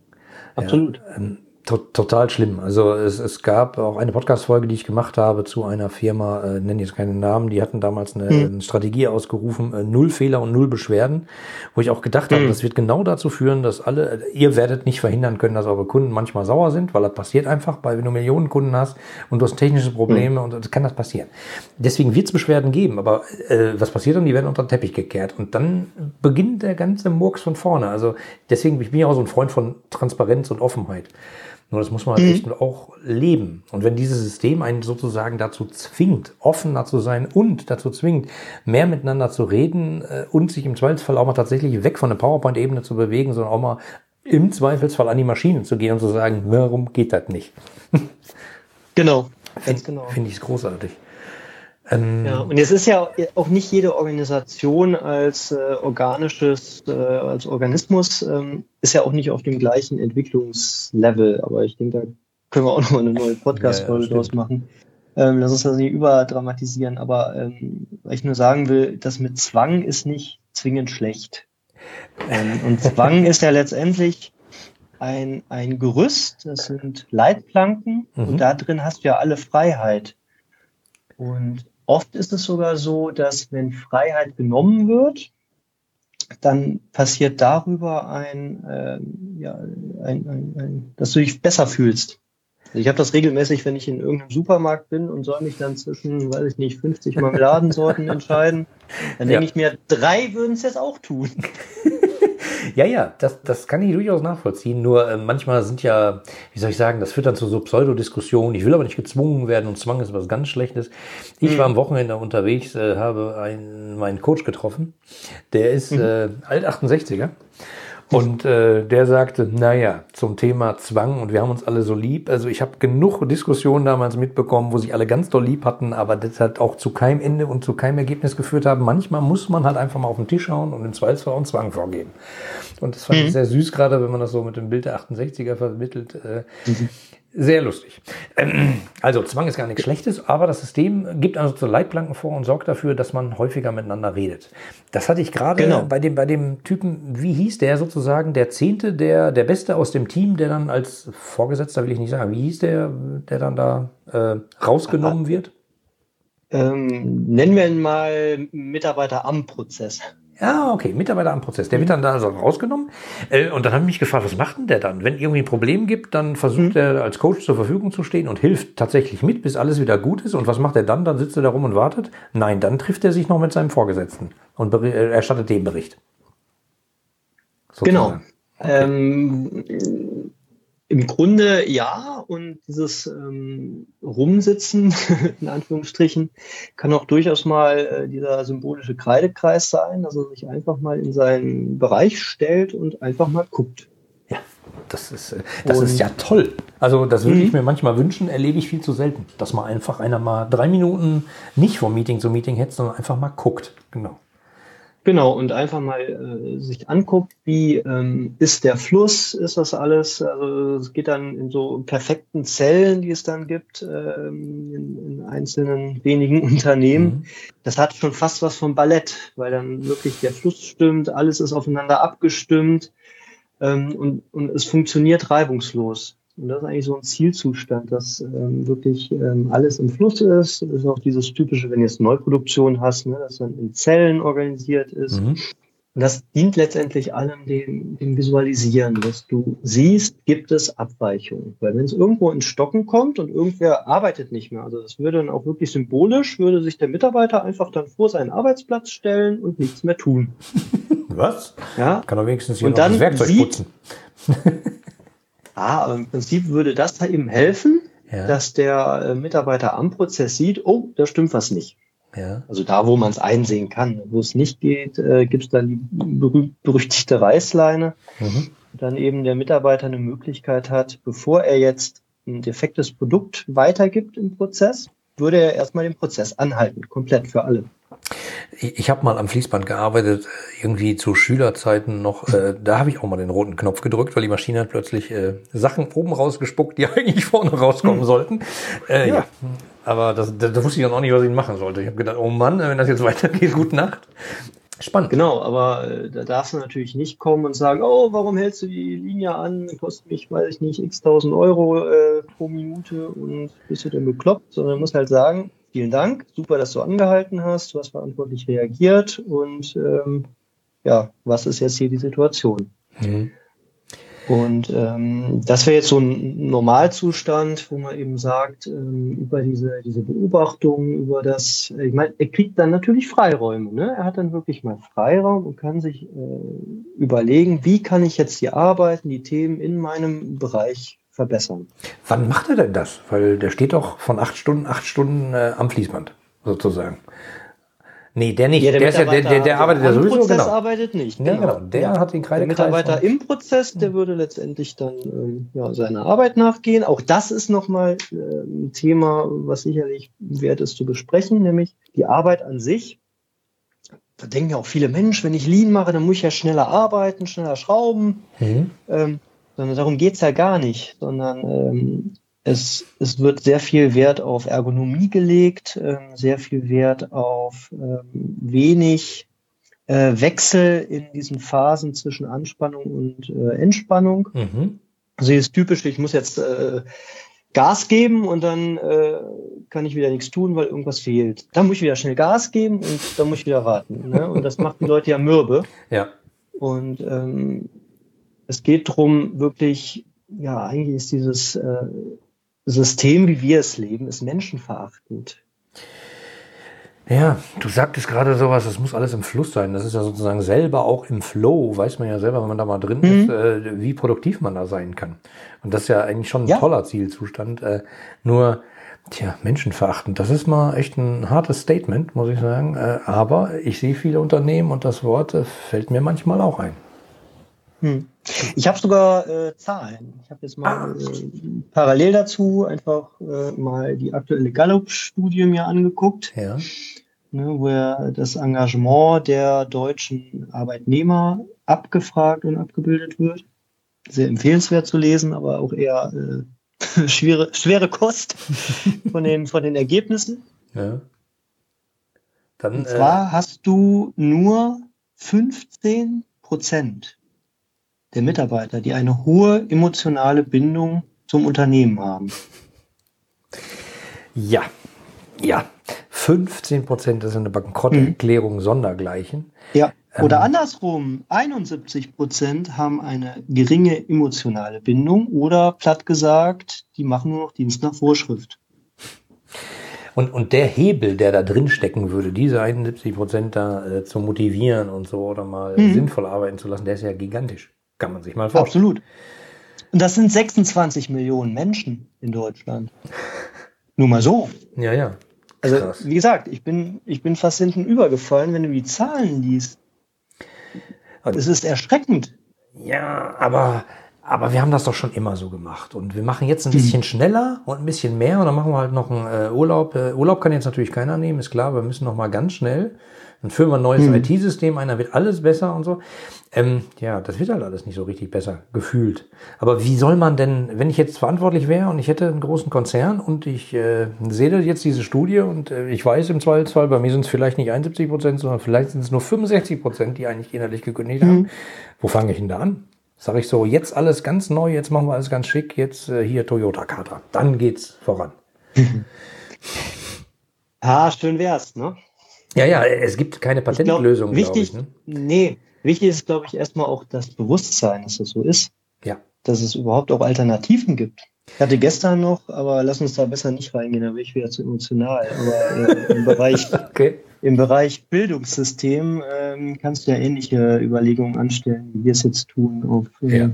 Absolut. Ja, ähm, to total schlimm. Also es, es gab auch eine Podcast-Folge, die ich gemacht habe zu einer Firma, äh, nenne jetzt keinen Namen, die hatten damals eine, eine Strategie ausgerufen, äh, null Fehler und null Beschwerden, wo ich auch gedacht mhm. habe, hm. das wird genau dazu führen, dass alle, ihr werdet nicht verhindern können, dass eure Kunden manchmal sauer sind, weil das passiert einfach, weil wenn du Millionen Kunden hast und du hast technische Probleme mhm. und das kann das passieren. Deswegen wird es Beschwerden geben, aber äh, was passiert dann? Die werden unter den Teppich gekehrt und dann beginnt der ganze Murks von vorne. Also deswegen ich bin ich auch so ein Freund von Transparenz und Offenheit. Nur das muss man mhm. echt auch leben. Und wenn dieses System einen sozusagen dazu zwingt, offener zu sein und dazu zwingt, mehr miteinander zu reden äh, und sich im Zweifelsfall auch mal tatsächlich weg von der PowerPoint-Ebene zu bewegen, sondern auch mal im Zweifelsfall an die Maschinen zu gehen und zu sagen, warum geht das nicht? Genau. Finde genau. find ich es großartig. Ähm, ja, und es ist ja auch nicht jede Organisation als äh, organisches, äh, als Organismus, ähm, ist ja auch nicht auf dem gleichen Entwicklungslevel. Aber ich denke, da können wir auch noch eine neue Podcast-Folge ja, ja, draus machen. Ähm, lass uns das nicht überdramatisieren, aber ähm, weil ich nur sagen will, das mit Zwang ist nicht zwingend schlecht. Ähm, und Zwang ist ja letztendlich ein, ein Gerüst, das sind Leitplanken mhm. und da drin hast du ja alle Freiheit. Und Oft ist es sogar so, dass wenn Freiheit genommen wird, dann passiert darüber ein, äh, ja, ein, ein, ein, dass du dich besser fühlst. Also ich habe das regelmäßig, wenn ich in irgendeinem Supermarkt bin und soll mich dann zwischen, weiß ich nicht, 50 Marmeladensorten entscheiden, dann ja. denke ich mir, drei würden es jetzt auch tun. Ja, ja, das, das kann ich durchaus nachvollziehen. Nur äh, manchmal sind ja, wie soll ich sagen, das führt dann zu so Pseudodiskussionen. Ich will aber nicht gezwungen werden und Zwang ist was ganz Schlechtes. Ich mhm. war am Wochenende unterwegs, äh, habe einen, meinen Coach getroffen. Der ist mhm. äh, alt 68er. Und äh, der sagte, naja, zum Thema Zwang und wir haben uns alle so lieb. Also ich habe genug Diskussionen damals mitbekommen, wo sich alle ganz doll lieb hatten, aber das hat auch zu keinem Ende und zu keinem Ergebnis geführt haben. Manchmal muss man halt einfach mal auf den Tisch schauen und im Zweifelsfall auch Zwang vorgeben. Und das fand mhm. ich sehr süß, gerade wenn man das so mit dem Bild der 68er vermittelt. Äh, mhm. Sehr lustig. Ähm, also Zwang ist gar nichts Schlechtes, aber das System gibt also so Leitplanken vor und sorgt dafür, dass man häufiger miteinander redet. Das hatte ich gerade genau. bei, dem, bei dem Typen, wie hieß der sozusagen, der Zehnte, der, der Beste aus dem Team, der dann als Vorgesetzter, will ich nicht sagen, wie hieß der, der dann da äh, rausgenommen wird? Ähm, nennen wir ihn mal Mitarbeiter am Prozess. Ja, okay, Mitarbeiter am Prozess. Der wird dann da also rausgenommen. Äh, und dann habe ich mich gefragt, was macht denn der dann? Wenn irgendwie ein Problem gibt, dann versucht mhm. er als Coach zur Verfügung zu stehen und hilft tatsächlich mit, bis alles wieder gut ist. Und was macht er dann? Dann sitzt er da rum und wartet? Nein, dann trifft er sich noch mit seinem Vorgesetzten und äh, erstattet dem Bericht. Sozusagen. Genau. Okay. Ähm, im Grunde ja, und dieses ähm, Rumsitzen, in Anführungsstrichen, kann auch durchaus mal äh, dieser symbolische Kreidekreis sein, dass er sich einfach mal in seinen Bereich stellt und einfach mal guckt. Ja, das ist, äh, das ist ja toll. Also das würde ich mhm. mir manchmal wünschen, erlebe ich viel zu selten. Dass mal einfach einer mal drei Minuten nicht vom Meeting zu Meeting hetzt, sondern einfach mal guckt. Genau. Genau, und einfach mal äh, sich anguckt, wie ähm, ist der Fluss, ist das alles, also es geht dann in so perfekten Zellen, die es dann gibt, ähm, in, in einzelnen wenigen Unternehmen. Mhm. Das hat schon fast was vom Ballett, weil dann wirklich der Fluss stimmt, alles ist aufeinander abgestimmt ähm, und, und es funktioniert reibungslos. Und das ist eigentlich so ein Zielzustand, dass ähm, wirklich ähm, alles im Fluss ist. Das ist auch dieses typische, wenn du jetzt Neuproduktion hast, ne, dass dann in Zellen organisiert ist. Mhm. Und das dient letztendlich allem dem, dem Visualisieren, dass du siehst, gibt es Abweichungen. Weil wenn es irgendwo ins Stocken kommt und irgendwer arbeitet nicht mehr, also das würde dann auch wirklich symbolisch, würde sich der Mitarbeiter einfach dann vor seinen Arbeitsplatz stellen und nichts mehr tun. Was? Ja. Kann er wenigstens hier und noch das Werkzeug sieht, putzen. Ah, aber im Prinzip würde das halt eben helfen, ja. dass der äh, Mitarbeiter am Prozess sieht, oh, da stimmt was nicht. Ja. Also da, wo man es einsehen kann. Wo es nicht geht, äh, gibt es dann die berühmt berüchtigte Reißleine. Mhm. Dann eben der Mitarbeiter eine Möglichkeit hat, bevor er jetzt ein defektes Produkt weitergibt im Prozess, würde er erstmal den Prozess anhalten, komplett für alle. Ich, ich habe mal am Fließband gearbeitet, irgendwie zu Schülerzeiten noch. Äh, da habe ich auch mal den roten Knopf gedrückt, weil die Maschine hat plötzlich äh, Sachen oben rausgespuckt, die eigentlich vorne rauskommen hm. sollten. Äh, ja. ja. Aber das, das, das wusste ich dann auch nicht, was ich machen sollte. Ich habe gedacht, oh Mann, wenn das jetzt weitergeht, gute Nacht. Spannend. Genau, aber äh, da darfst du natürlich nicht kommen und sagen, oh, warum hältst du die Linie an? Kostet mich, weiß ich nicht, x tausend Euro äh, pro Minute und bist du denn bekloppt? Sondern du musst halt sagen, vielen Dank, super, dass du angehalten hast, du hast verantwortlich reagiert und ähm, ja, was ist jetzt hier die Situation? Mhm. Und ähm, das wäre jetzt so ein Normalzustand, wo man eben sagt, ähm, über diese, diese Beobachtung, über das, ich meine, er kriegt dann natürlich Freiräume. Ne? Er hat dann wirklich mal Freiraum und kann sich äh, überlegen, wie kann ich jetzt hier arbeiten, die Themen in meinem Bereich verbessern. Wann macht er denn das? Weil der steht doch von acht Stunden, acht Stunden äh, am Fließband, sozusagen. Nee, der nicht. Ja, der, der, ist ja, der, der, der arbeitet ja sowieso. Der Prozess genau. arbeitet nicht. Genau. Ja, genau. Der ja. hat den Kreidekreis. Der Mitarbeiter im Prozess, der würde letztendlich dann ähm, ja, seiner Arbeit nachgehen. Auch das ist nochmal äh, ein Thema, was sicherlich wert ist zu besprechen, nämlich die Arbeit an sich. Da denken ja auch viele Menschen, wenn ich Lean mache, dann muss ich ja schneller arbeiten, schneller schrauben. Mhm. Ähm, sondern darum geht's ja gar nicht, sondern ähm, es, es wird sehr viel Wert auf Ergonomie gelegt, ähm, sehr viel Wert auf ähm, wenig äh, Wechsel in diesen Phasen zwischen Anspannung und äh, Entspannung. Mhm. Also hier ist typisch, ich muss jetzt äh, Gas geben und dann äh, kann ich wieder nichts tun, weil irgendwas fehlt. Dann muss ich wieder schnell Gas geben und dann muss ich wieder warten. Ne? Und das macht die Leute ja mürbe. Ja. Und ähm, es geht darum, wirklich, ja, eigentlich ist dieses äh, System, wie wir es leben, ist menschenverachtend. Ja, du sagtest gerade sowas, das muss alles im Fluss sein. Das ist ja sozusagen selber auch im Flow, weiß man ja selber, wenn man da mal drin mhm. ist, äh, wie produktiv man da sein kann. Und das ist ja eigentlich schon ein ja. toller Zielzustand. Äh, nur, tja, menschenverachtend, das ist mal echt ein hartes Statement, muss ich sagen. Äh, aber ich sehe viele Unternehmen und das Wort äh, fällt mir manchmal auch ein. Hm. Ich habe sogar äh, Zahlen. Ich habe jetzt mal ah. äh, parallel dazu einfach äh, mal die aktuelle Gallup-Studie mir angeguckt, ja. ne, wo ja das Engagement der deutschen Arbeitnehmer abgefragt und abgebildet wird. Sehr empfehlenswert zu lesen, aber auch eher äh, schwere, schwere Kost von den, von den Ergebnissen. Ja. Dann, und zwar äh, hast du nur 15 Prozent der Mitarbeiter, die eine hohe emotionale Bindung zum Unternehmen haben. Ja, ja. 15 Prozent ist eine Bankrotterklärung mhm. sondergleichen. Ja. Oder ähm, andersrum, 71 Prozent haben eine geringe emotionale Bindung oder platt gesagt, die machen nur noch Dienst nach Vorschrift. Und, und der Hebel, der da drin stecken würde, diese 71 Prozent da äh, zu motivieren und so oder mal mhm. sinnvoll arbeiten zu lassen, der ist ja gigantisch. Kann man sich mal vorstellen. Absolut. Und das sind 26 Millionen Menschen in Deutschland. Nur mal so. Ja, ja. Also, Krass. wie gesagt, ich bin, ich bin fast hinten übergefallen, wenn du die Zahlen liest. Es ist erschreckend. Ja, aber aber wir haben das doch schon immer so gemacht. Und wir machen jetzt ein bisschen schneller und ein bisschen mehr und dann machen wir halt noch einen äh, Urlaub. Äh, Urlaub kann jetzt natürlich keiner nehmen, ist klar, wir müssen noch mal ganz schnell. Dann führen wir ein neues IT-System ein, dann wird alles besser und so. Ähm, ja, das wird halt alles nicht so richtig besser gefühlt. Aber wie soll man denn, wenn ich jetzt verantwortlich wäre und ich hätte einen großen Konzern und ich äh, sehe jetzt diese Studie und äh, ich weiß im Zweifelsfall, bei mir sind es vielleicht nicht 71 Prozent, sondern vielleicht sind es nur 65 Prozent, die eigentlich innerlich gekündigt haben. Wo fange ich denn da an? Sag ich so, jetzt alles ganz neu, jetzt machen wir alles ganz schick, jetzt äh, hier Toyota Kater. Dann geht's voran. Ah, schön wär's, ne? Ja, ja, es gibt keine glaub, Patentlösung, glaube wichtig, ich. Ne? nee, wichtig ist, glaube ich, erstmal auch das Bewusstsein, dass es so ist, Ja. dass es überhaupt auch Alternativen gibt. Ich hatte gestern noch, aber lass uns da besser nicht reingehen, da bin ich wieder zu emotional. Aber äh, im Bereich Okay. im Bereich Bildungssystem ähm, kannst du ja ähnliche Überlegungen anstellen, wie wir es jetzt tun, auf, äh, Ja.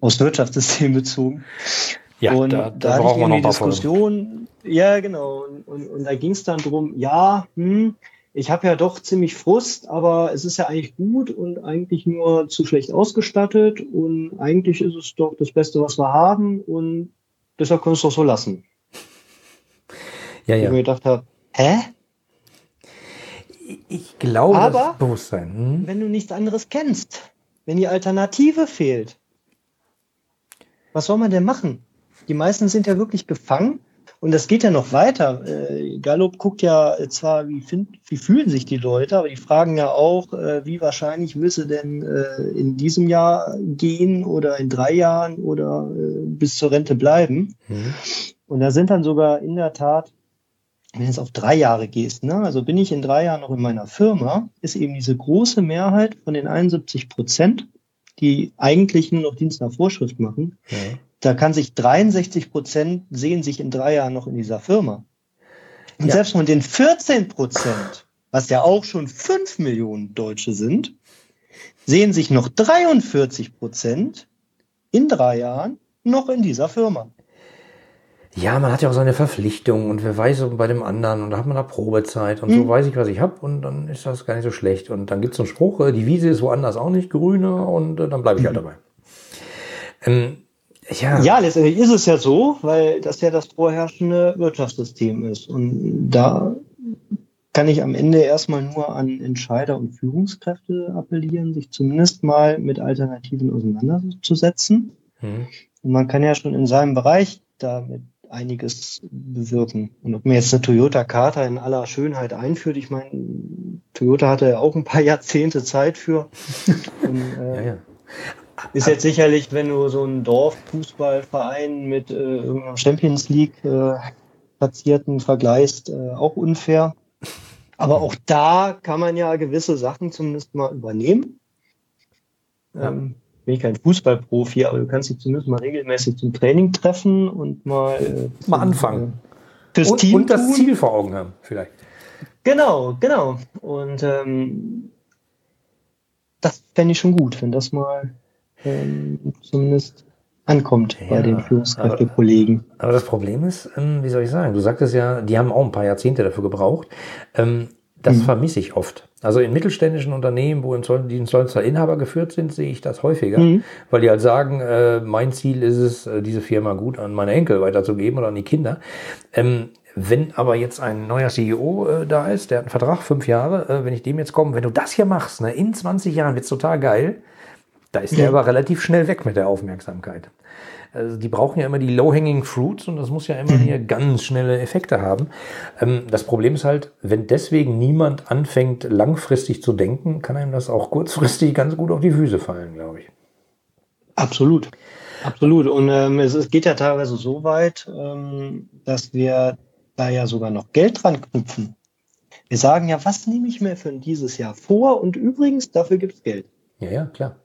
aus Wirtschaftssystem bezogen. Ja, und da, da, da hatte ich brauchen wir noch die ein paar Folgen. Diskussion, ja genau, und, und, und da ging es dann drum, ja, hm, ich habe ja doch ziemlich Frust, aber es ist ja eigentlich gut und eigentlich nur zu schlecht ausgestattet und eigentlich ist es doch das Beste, was wir haben und deshalb können wir es doch so lassen. Ja, Ich ja. mir gedacht habe, hä? Ich glaube, Aber- das Bewusstsein. Hm? wenn du nichts anderes kennst, wenn die Alternative fehlt, was soll man denn machen? Die meisten sind ja wirklich gefangen und das geht ja noch weiter. Äh, Gallup guckt ja zwar, wie, find, wie fühlen sich die Leute, aber die fragen ja auch, äh, wie wahrscheinlich müsse denn äh, in diesem Jahr gehen oder in drei Jahren oder äh, bis zur Rente bleiben. Hm? Und da sind dann sogar in der Tat, wenn du jetzt auf drei Jahre gehst, ne, also bin ich in drei Jahren noch in meiner Firma, ist eben diese große Mehrheit von den 71 Prozent, die eigentlich nur noch Dienst nach Vorschrift machen, Ja. Da kann sich 63 Prozent sehen sich in drei Jahren noch in dieser Firma. Und Ja. selbst von den 14 Prozent, was ja auch schon 5 Millionen Deutsche sind, sehen sich noch 43 Prozent in drei Jahren noch in dieser Firma. ja, man hat ja auch seine Verpflichtungen und wer weiß bei dem anderen und da hat man da Probezeit und so Hm. weiß ich, was ich habe und dann ist das gar nicht so schlecht. Und dann gibt's so einen Spruch, äh, die Wiese ist woanders auch nicht grüner und äh, dann bleibe ich halt dabei. Ähm, ja, Ja, letztendlich ist es ja so, weil das ja das vorherrschende Wirtschaftssystem ist. Und da kann ich am Ende erstmal nur an Entscheider und Führungskräfte appellieren, sich zumindest mal mit Alternativen auseinanderzusetzen. Hm. Und man kann ja schon in seinem Bereich damit einiges bewirken. Und ob mir jetzt eine Toyota Carter in aller Schönheit einführt, ich meine, Toyota hatte ja auch ein paar Jahrzehnte Zeit für. Und, äh, ja, ja. Ist jetzt sicherlich, wenn du so einen Dorffußballverein mit äh, irgendeinem Champions League äh, Platzierten vergleichst, äh, auch unfair. Aber auch da kann man ja gewisse Sachen zumindest mal übernehmen. Ähm, bin ich kein Fußballprofi, aber du kannst dich zumindest mal regelmäßig zum Training treffen und mal, äh, Mal anfangen. äh, fürs Und, Team und das tun. Ziel vor Augen haben, vielleicht. Genau, genau. Und ähm, das fände ich schon gut, wenn das mal ähm, zumindest ankommt Ja, bei den Führungskräftekollegen. Aber das Problem ist, ähm, wie soll ich sagen, du sagtest ja, die haben auch ein paar Jahrzehnte dafür gebraucht. Ähm, das Mhm. vermisse ich oft. Also in mittelständischen Unternehmen, wo in Zoll, die in Zollzer Inhaber geführt sind, sehe ich das häufiger, Mhm. weil die halt sagen, äh, mein Ziel ist es, äh, diese Firma gut an meine Enkel weiterzugeben oder an die Kinder. Ähm, wenn aber jetzt ein neuer CEO äh, da ist, der hat einen Vertrag, fünf Jahre, äh, wenn ich dem jetzt komme, wenn du das hier machst, ne, in 20 Jahren wird's total geil, da ist der Ja. aber relativ schnell weg mit der Aufmerksamkeit. Also die brauchen ja immer die low-hanging fruits und das muss ja immer hier ganz schnelle Effekte haben. Ähm, das Problem ist halt, wenn deswegen niemand anfängt, langfristig zu denken, kann einem das auch kurzfristig ganz gut auf die Füße fallen, glaube ich. Absolut. Absolut. Und ähm, es, es geht ja teilweise so weit, ähm, dass wir da ja sogar noch Geld dran knüpfen. Wir sagen ja, was nehme ich mir für dieses Jahr vor? Und übrigens, dafür gibt es Geld. Ja, ja, klar.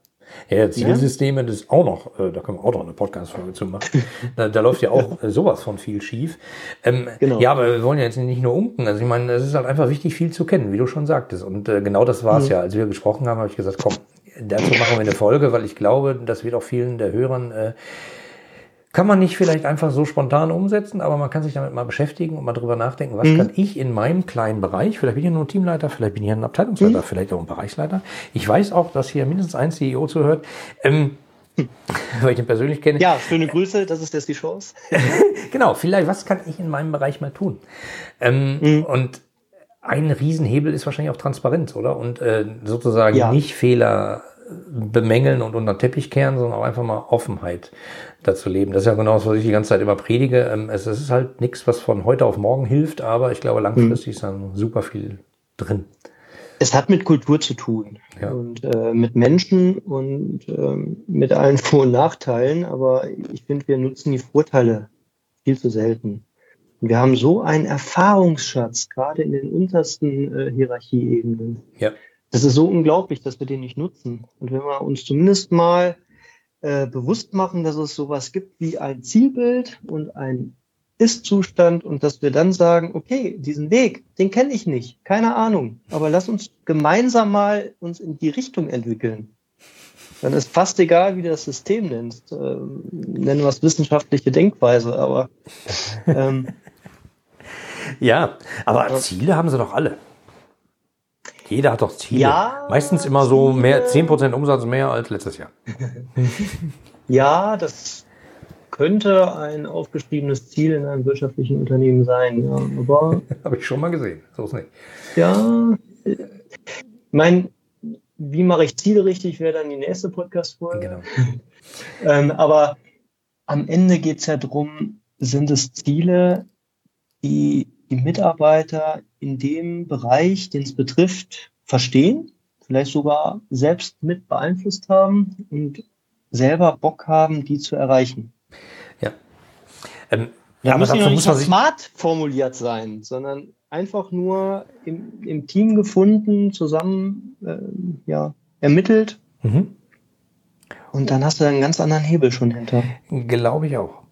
Ja, Zielsysteme, das ist auch noch, äh, da können wir auch noch eine Podcast-Folge zu machen. Da, da läuft ja auch äh, sowas von viel schief. Ähm, Genau. Ja, aber wir wollen ja jetzt nicht nur unken. Also ich meine, es ist halt einfach wichtig, viel zu kennen, wie du schon sagtest. Und äh, genau das war es Mhm. ja. Als wir gesprochen haben, habe ich gesagt, komm, dazu machen wir eine Folge, weil ich glaube, das wird auch vielen der Hörern äh, kann man nicht vielleicht einfach so spontan umsetzen, aber man kann sich damit mal beschäftigen und mal drüber nachdenken, was Mhm. kann ich in meinem kleinen Bereich, vielleicht bin ich nur ein Teamleiter, vielleicht bin ich ein Abteilungsleiter, Mhm. vielleicht auch ein Bereichsleiter. Ich weiß auch, dass hier mindestens ein CEO zuhört. Ähm, weil ich ihn persönlich kenne. Ja, schöne Grüße, das ist jetzt die Chance. genau, vielleicht, was kann ich in meinem Bereich mal tun? Ähm, mhm. Und ein Riesenhebel ist wahrscheinlich auch Transparenz, oder? Und äh, sozusagen ja. nicht Fehler bemängeln und unter den Teppich kehren, sondern auch einfach mal Offenheit dazu leben. Das ist ja genau das, was ich die ganze Zeit immer predige. Ähm, es, ist halt nichts, was von heute auf morgen hilft, aber ich glaube, langfristig mhm. ist dann super viel drin. Es hat mit Kultur zu tun ja. und äh, mit Menschen und ähm, mit allen Vor- und Nachteilen, aber ich finde, wir nutzen die Vorteile viel zu selten. Wir haben so einen Erfahrungsschatz, gerade in den untersten äh, Hierarchieebenen. Ja. Das ist so unglaublich, dass wir den nicht nutzen. Und wenn wir uns zumindest mal äh, bewusst machen, dass es sowas gibt wie ein Zielbild und ein ist-Zustand und dass wir dann sagen, okay, diesen Weg, den kenne ich nicht, keine Ahnung, aber lass uns gemeinsam mal uns in die Richtung entwickeln. Dann ist fast egal, wie du das System nennst. Ähm, nennen wir es wissenschaftliche Denkweise, aber ähm, ja, aber Ziele haben sie doch alle. Jeder hat doch Ziele. Ja, Meistens immer so mehr, 10% Umsatz mehr als letztes Jahr. ja, das könnte ein aufgeschriebenes Ziel in einem wirtschaftlichen Unternehmen sein. Ja, aber habe ich schon mal gesehen. So ist nicht. Ja, mein, wie mache ich Ziele richtig, wäre dann die nächste Podcast-Folge. Genau. ähm, aber am Ende geht es ja darum, sind es Ziele, die die Mitarbeiter in dem Bereich, den es betrifft, verstehen, vielleicht sogar selbst mit beeinflusst haben und selber Bock haben, die zu erreichen. Ähm, ja, da muss ja nicht smart formuliert sein, sondern einfach nur im, im Team gefunden, zusammen äh, ja, ermittelt. Mhm. Und dann hast du einen ganz anderen Hebel schon hinter. Glaube ich auch.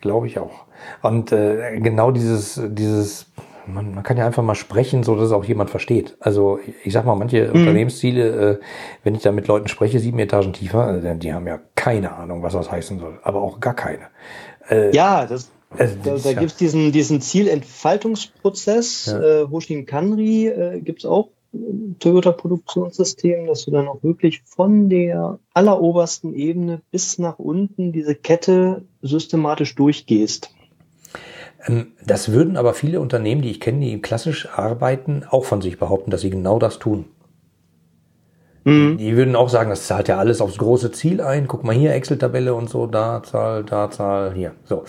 Glaube ich auch. Und äh, genau dieses, dieses, man, man kann ja einfach mal sprechen, so dass auch jemand versteht. Also ich sag mal, manche mhm. Unternehmensziele, äh, wenn ich da mit Leuten spreche, sieben Etagen tiefer, äh, die haben ja keine Ahnung, was das heißen soll, aber auch gar keine. Äh, ja, das, also, da, da ja. gibt es diesen, diesen Zielentfaltungsprozess. Ja. Äh, Hoshin Kanri äh, gibt es auch Toyota-Produktionssystem, dass du dann auch wirklich von der allerobersten Ebene bis nach unten diese Kette systematisch durchgehst. Ähm, das würden aber viele Unternehmen, die ich kenne, die klassisch arbeiten, auch von sich behaupten, dass sie genau das tun. Mhm. Die würden auch sagen, das zahlt ja alles aufs große Ziel ein. Guck mal hier, Excel-Tabelle und so, da Zahl, da Zahl, hier. So.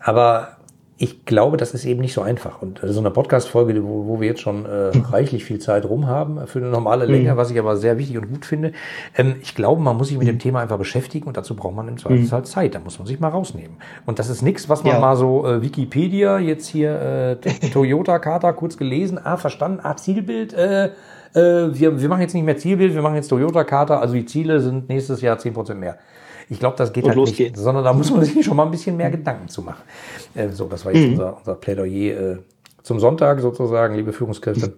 Aber ich glaube, das ist eben nicht so einfach. Und so eine Podcast-Folge, wo, wo wir jetzt schon äh, reichlich viel Zeit rum haben, für eine normale Länge, mhm. was ich aber sehr wichtig und gut finde. Ähm, ich glaube, man muss sich mit dem Thema einfach beschäftigen und dazu braucht man im Zweifelsfall mhm. Zeit. Da muss man sich mal rausnehmen. Und das ist nichts, was man ja. mal so äh, Wikipedia, jetzt hier äh, Toyota-Charta kurz gelesen, ah, verstanden, ah, Zielbild, äh, äh, wir, wir machen jetzt nicht mehr Zielbild, wir machen jetzt Toyota-Charta, also die Ziele sind nächstes Jahr zehn Prozent mehr. Ich glaube, das geht Und halt nicht, geht's. sondern da muss man sich schon mal ein bisschen mehr Gedanken zu machen. Äh, so, das war jetzt mhm. unser, unser Plädoyer äh, zum Sonntag sozusagen, liebe Führungskräfte.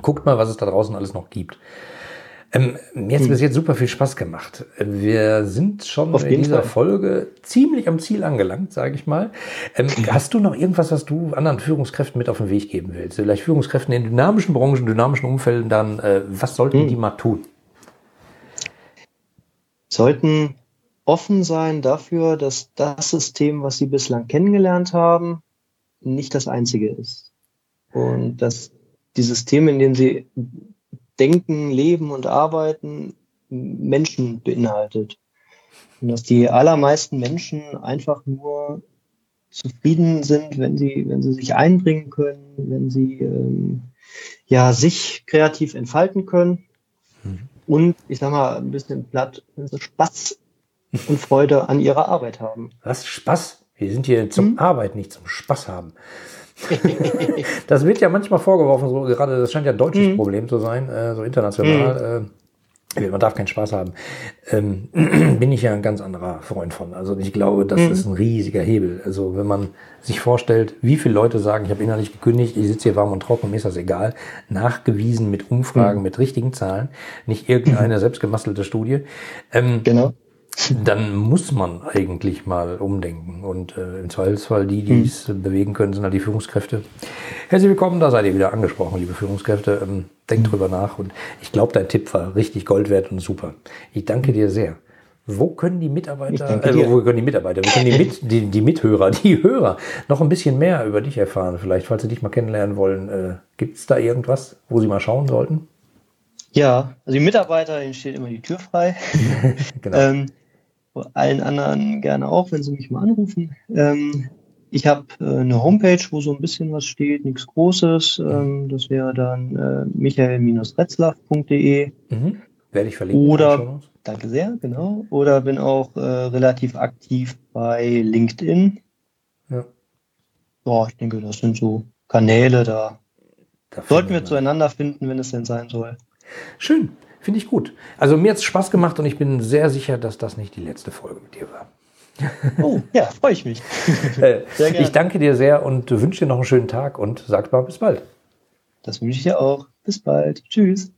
Guckt mal, was es da draußen alles noch gibt. Ähm, mir hat es hm. bis jetzt super viel Spaß gemacht. Wir sind schon in dieser Fall. Folge ziemlich am Ziel angelangt, sage ich mal. Ähm, hast du noch irgendwas, was du anderen Führungskräften mit auf den Weg geben willst? Vielleicht Führungskräften in dynamischen Branchen, dynamischen Umfelden dann, äh, was sollten hm. die mal tun? Sollten offen sein dafür, dass das System, was sie bislang kennengelernt haben, nicht das einzige ist. Und dass die Systeme, in denen sie Denken, Leben und Arbeiten Menschen beinhaltet. Und dass die allermeisten Menschen einfach nur zufrieden sind, wenn sie, wenn sie sich einbringen können, wenn sie ähm, ja sich kreativ entfalten können. Mhm. Und ich sag mal ein bisschen platt, wenn sie Spaß und Freude an ihrer Arbeit haben. Was? Spaß? Wir sind hier zum mhm. Arbeiten, nicht zum Spaß haben. das wird ja manchmal vorgeworfen, so gerade das scheint ja ein deutsches mhm. Problem zu sein, äh, so international. Mhm. Äh, man darf keinen Spaß haben. Ähm, bin ich ja ein ganz anderer Freund von. Also ich glaube, das mhm. ist ein riesiger Hebel. Also wenn man sich vorstellt, wie viele Leute sagen, ich habe innerlich gekündigt, ich sitze hier warm und trocken, mir ist das egal. Nachgewiesen mit Umfragen, mhm. mit richtigen Zahlen, nicht irgendeine mhm. selbstgemastelte Studie. Ähm, genau dann muss man eigentlich mal umdenken. Und äh, im Zweifelsfall die, die hm. es hm. bewegen können, sind halt die Führungskräfte. Herzlich willkommen, da seid ihr wieder angesprochen, liebe Führungskräfte. Ähm, denkt hm. drüber nach. Und ich glaube, dein Tipp war richtig Gold wert und super. Ich danke dir sehr. Wo können die Mitarbeiter, also wo können die Mitarbeiter, wo können die, Mit, die, die Mithörer, die Hörer noch ein bisschen mehr über dich erfahren? Vielleicht, falls sie dich mal kennenlernen wollen, äh, gibt es da irgendwas, wo sie mal schauen sollten? Ja, also die Mitarbeiter, denen steht immer die Tür frei. genau. ähm, allen anderen gerne auch, wenn sie mich mal anrufen. Ähm, ich habe äh, eine Homepage, wo so ein bisschen was steht, nichts Großes. Ähm, das wäre dann äh, michael-retzlaff.de. Mhm. Werde ich verlinken. Oder, danke sehr, genau. Oder bin auch äh, relativ aktiv bei LinkedIn. Ja. Ja, ich denke, das sind so Kanäle, da, da sollten wir zueinander finden, wenn es denn sein soll. Schön, finde ich gut. Also mir hat es Spaß gemacht und ich bin sehr sicher, dass das nicht die letzte Folge mit dir war. Oh, ja, freue ich mich. Äh, ich danke dir sehr und wünsche dir noch einen schönen Tag und sag mal bis bald. Das wünsche ich dir auch. Bis bald. Tschüss.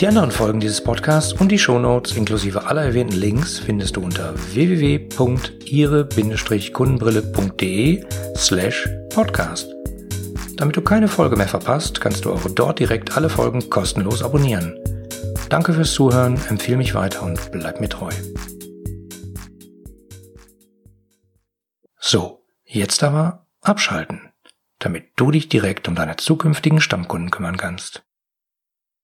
Die anderen Folgen dieses Podcasts und die Shownotes inklusive aller erwähnten Links findest du unter www.ihre-kundenbrille.de slash podcast. Damit du keine Folge mehr verpasst, kannst du auch dort direkt alle Folgen kostenlos abonnieren. Danke fürs Zuhören, empfehle mich weiter und bleib mir treu. So, jetzt aber abschalten, damit du dich direkt um deine zukünftigen Stammkunden kümmern kannst.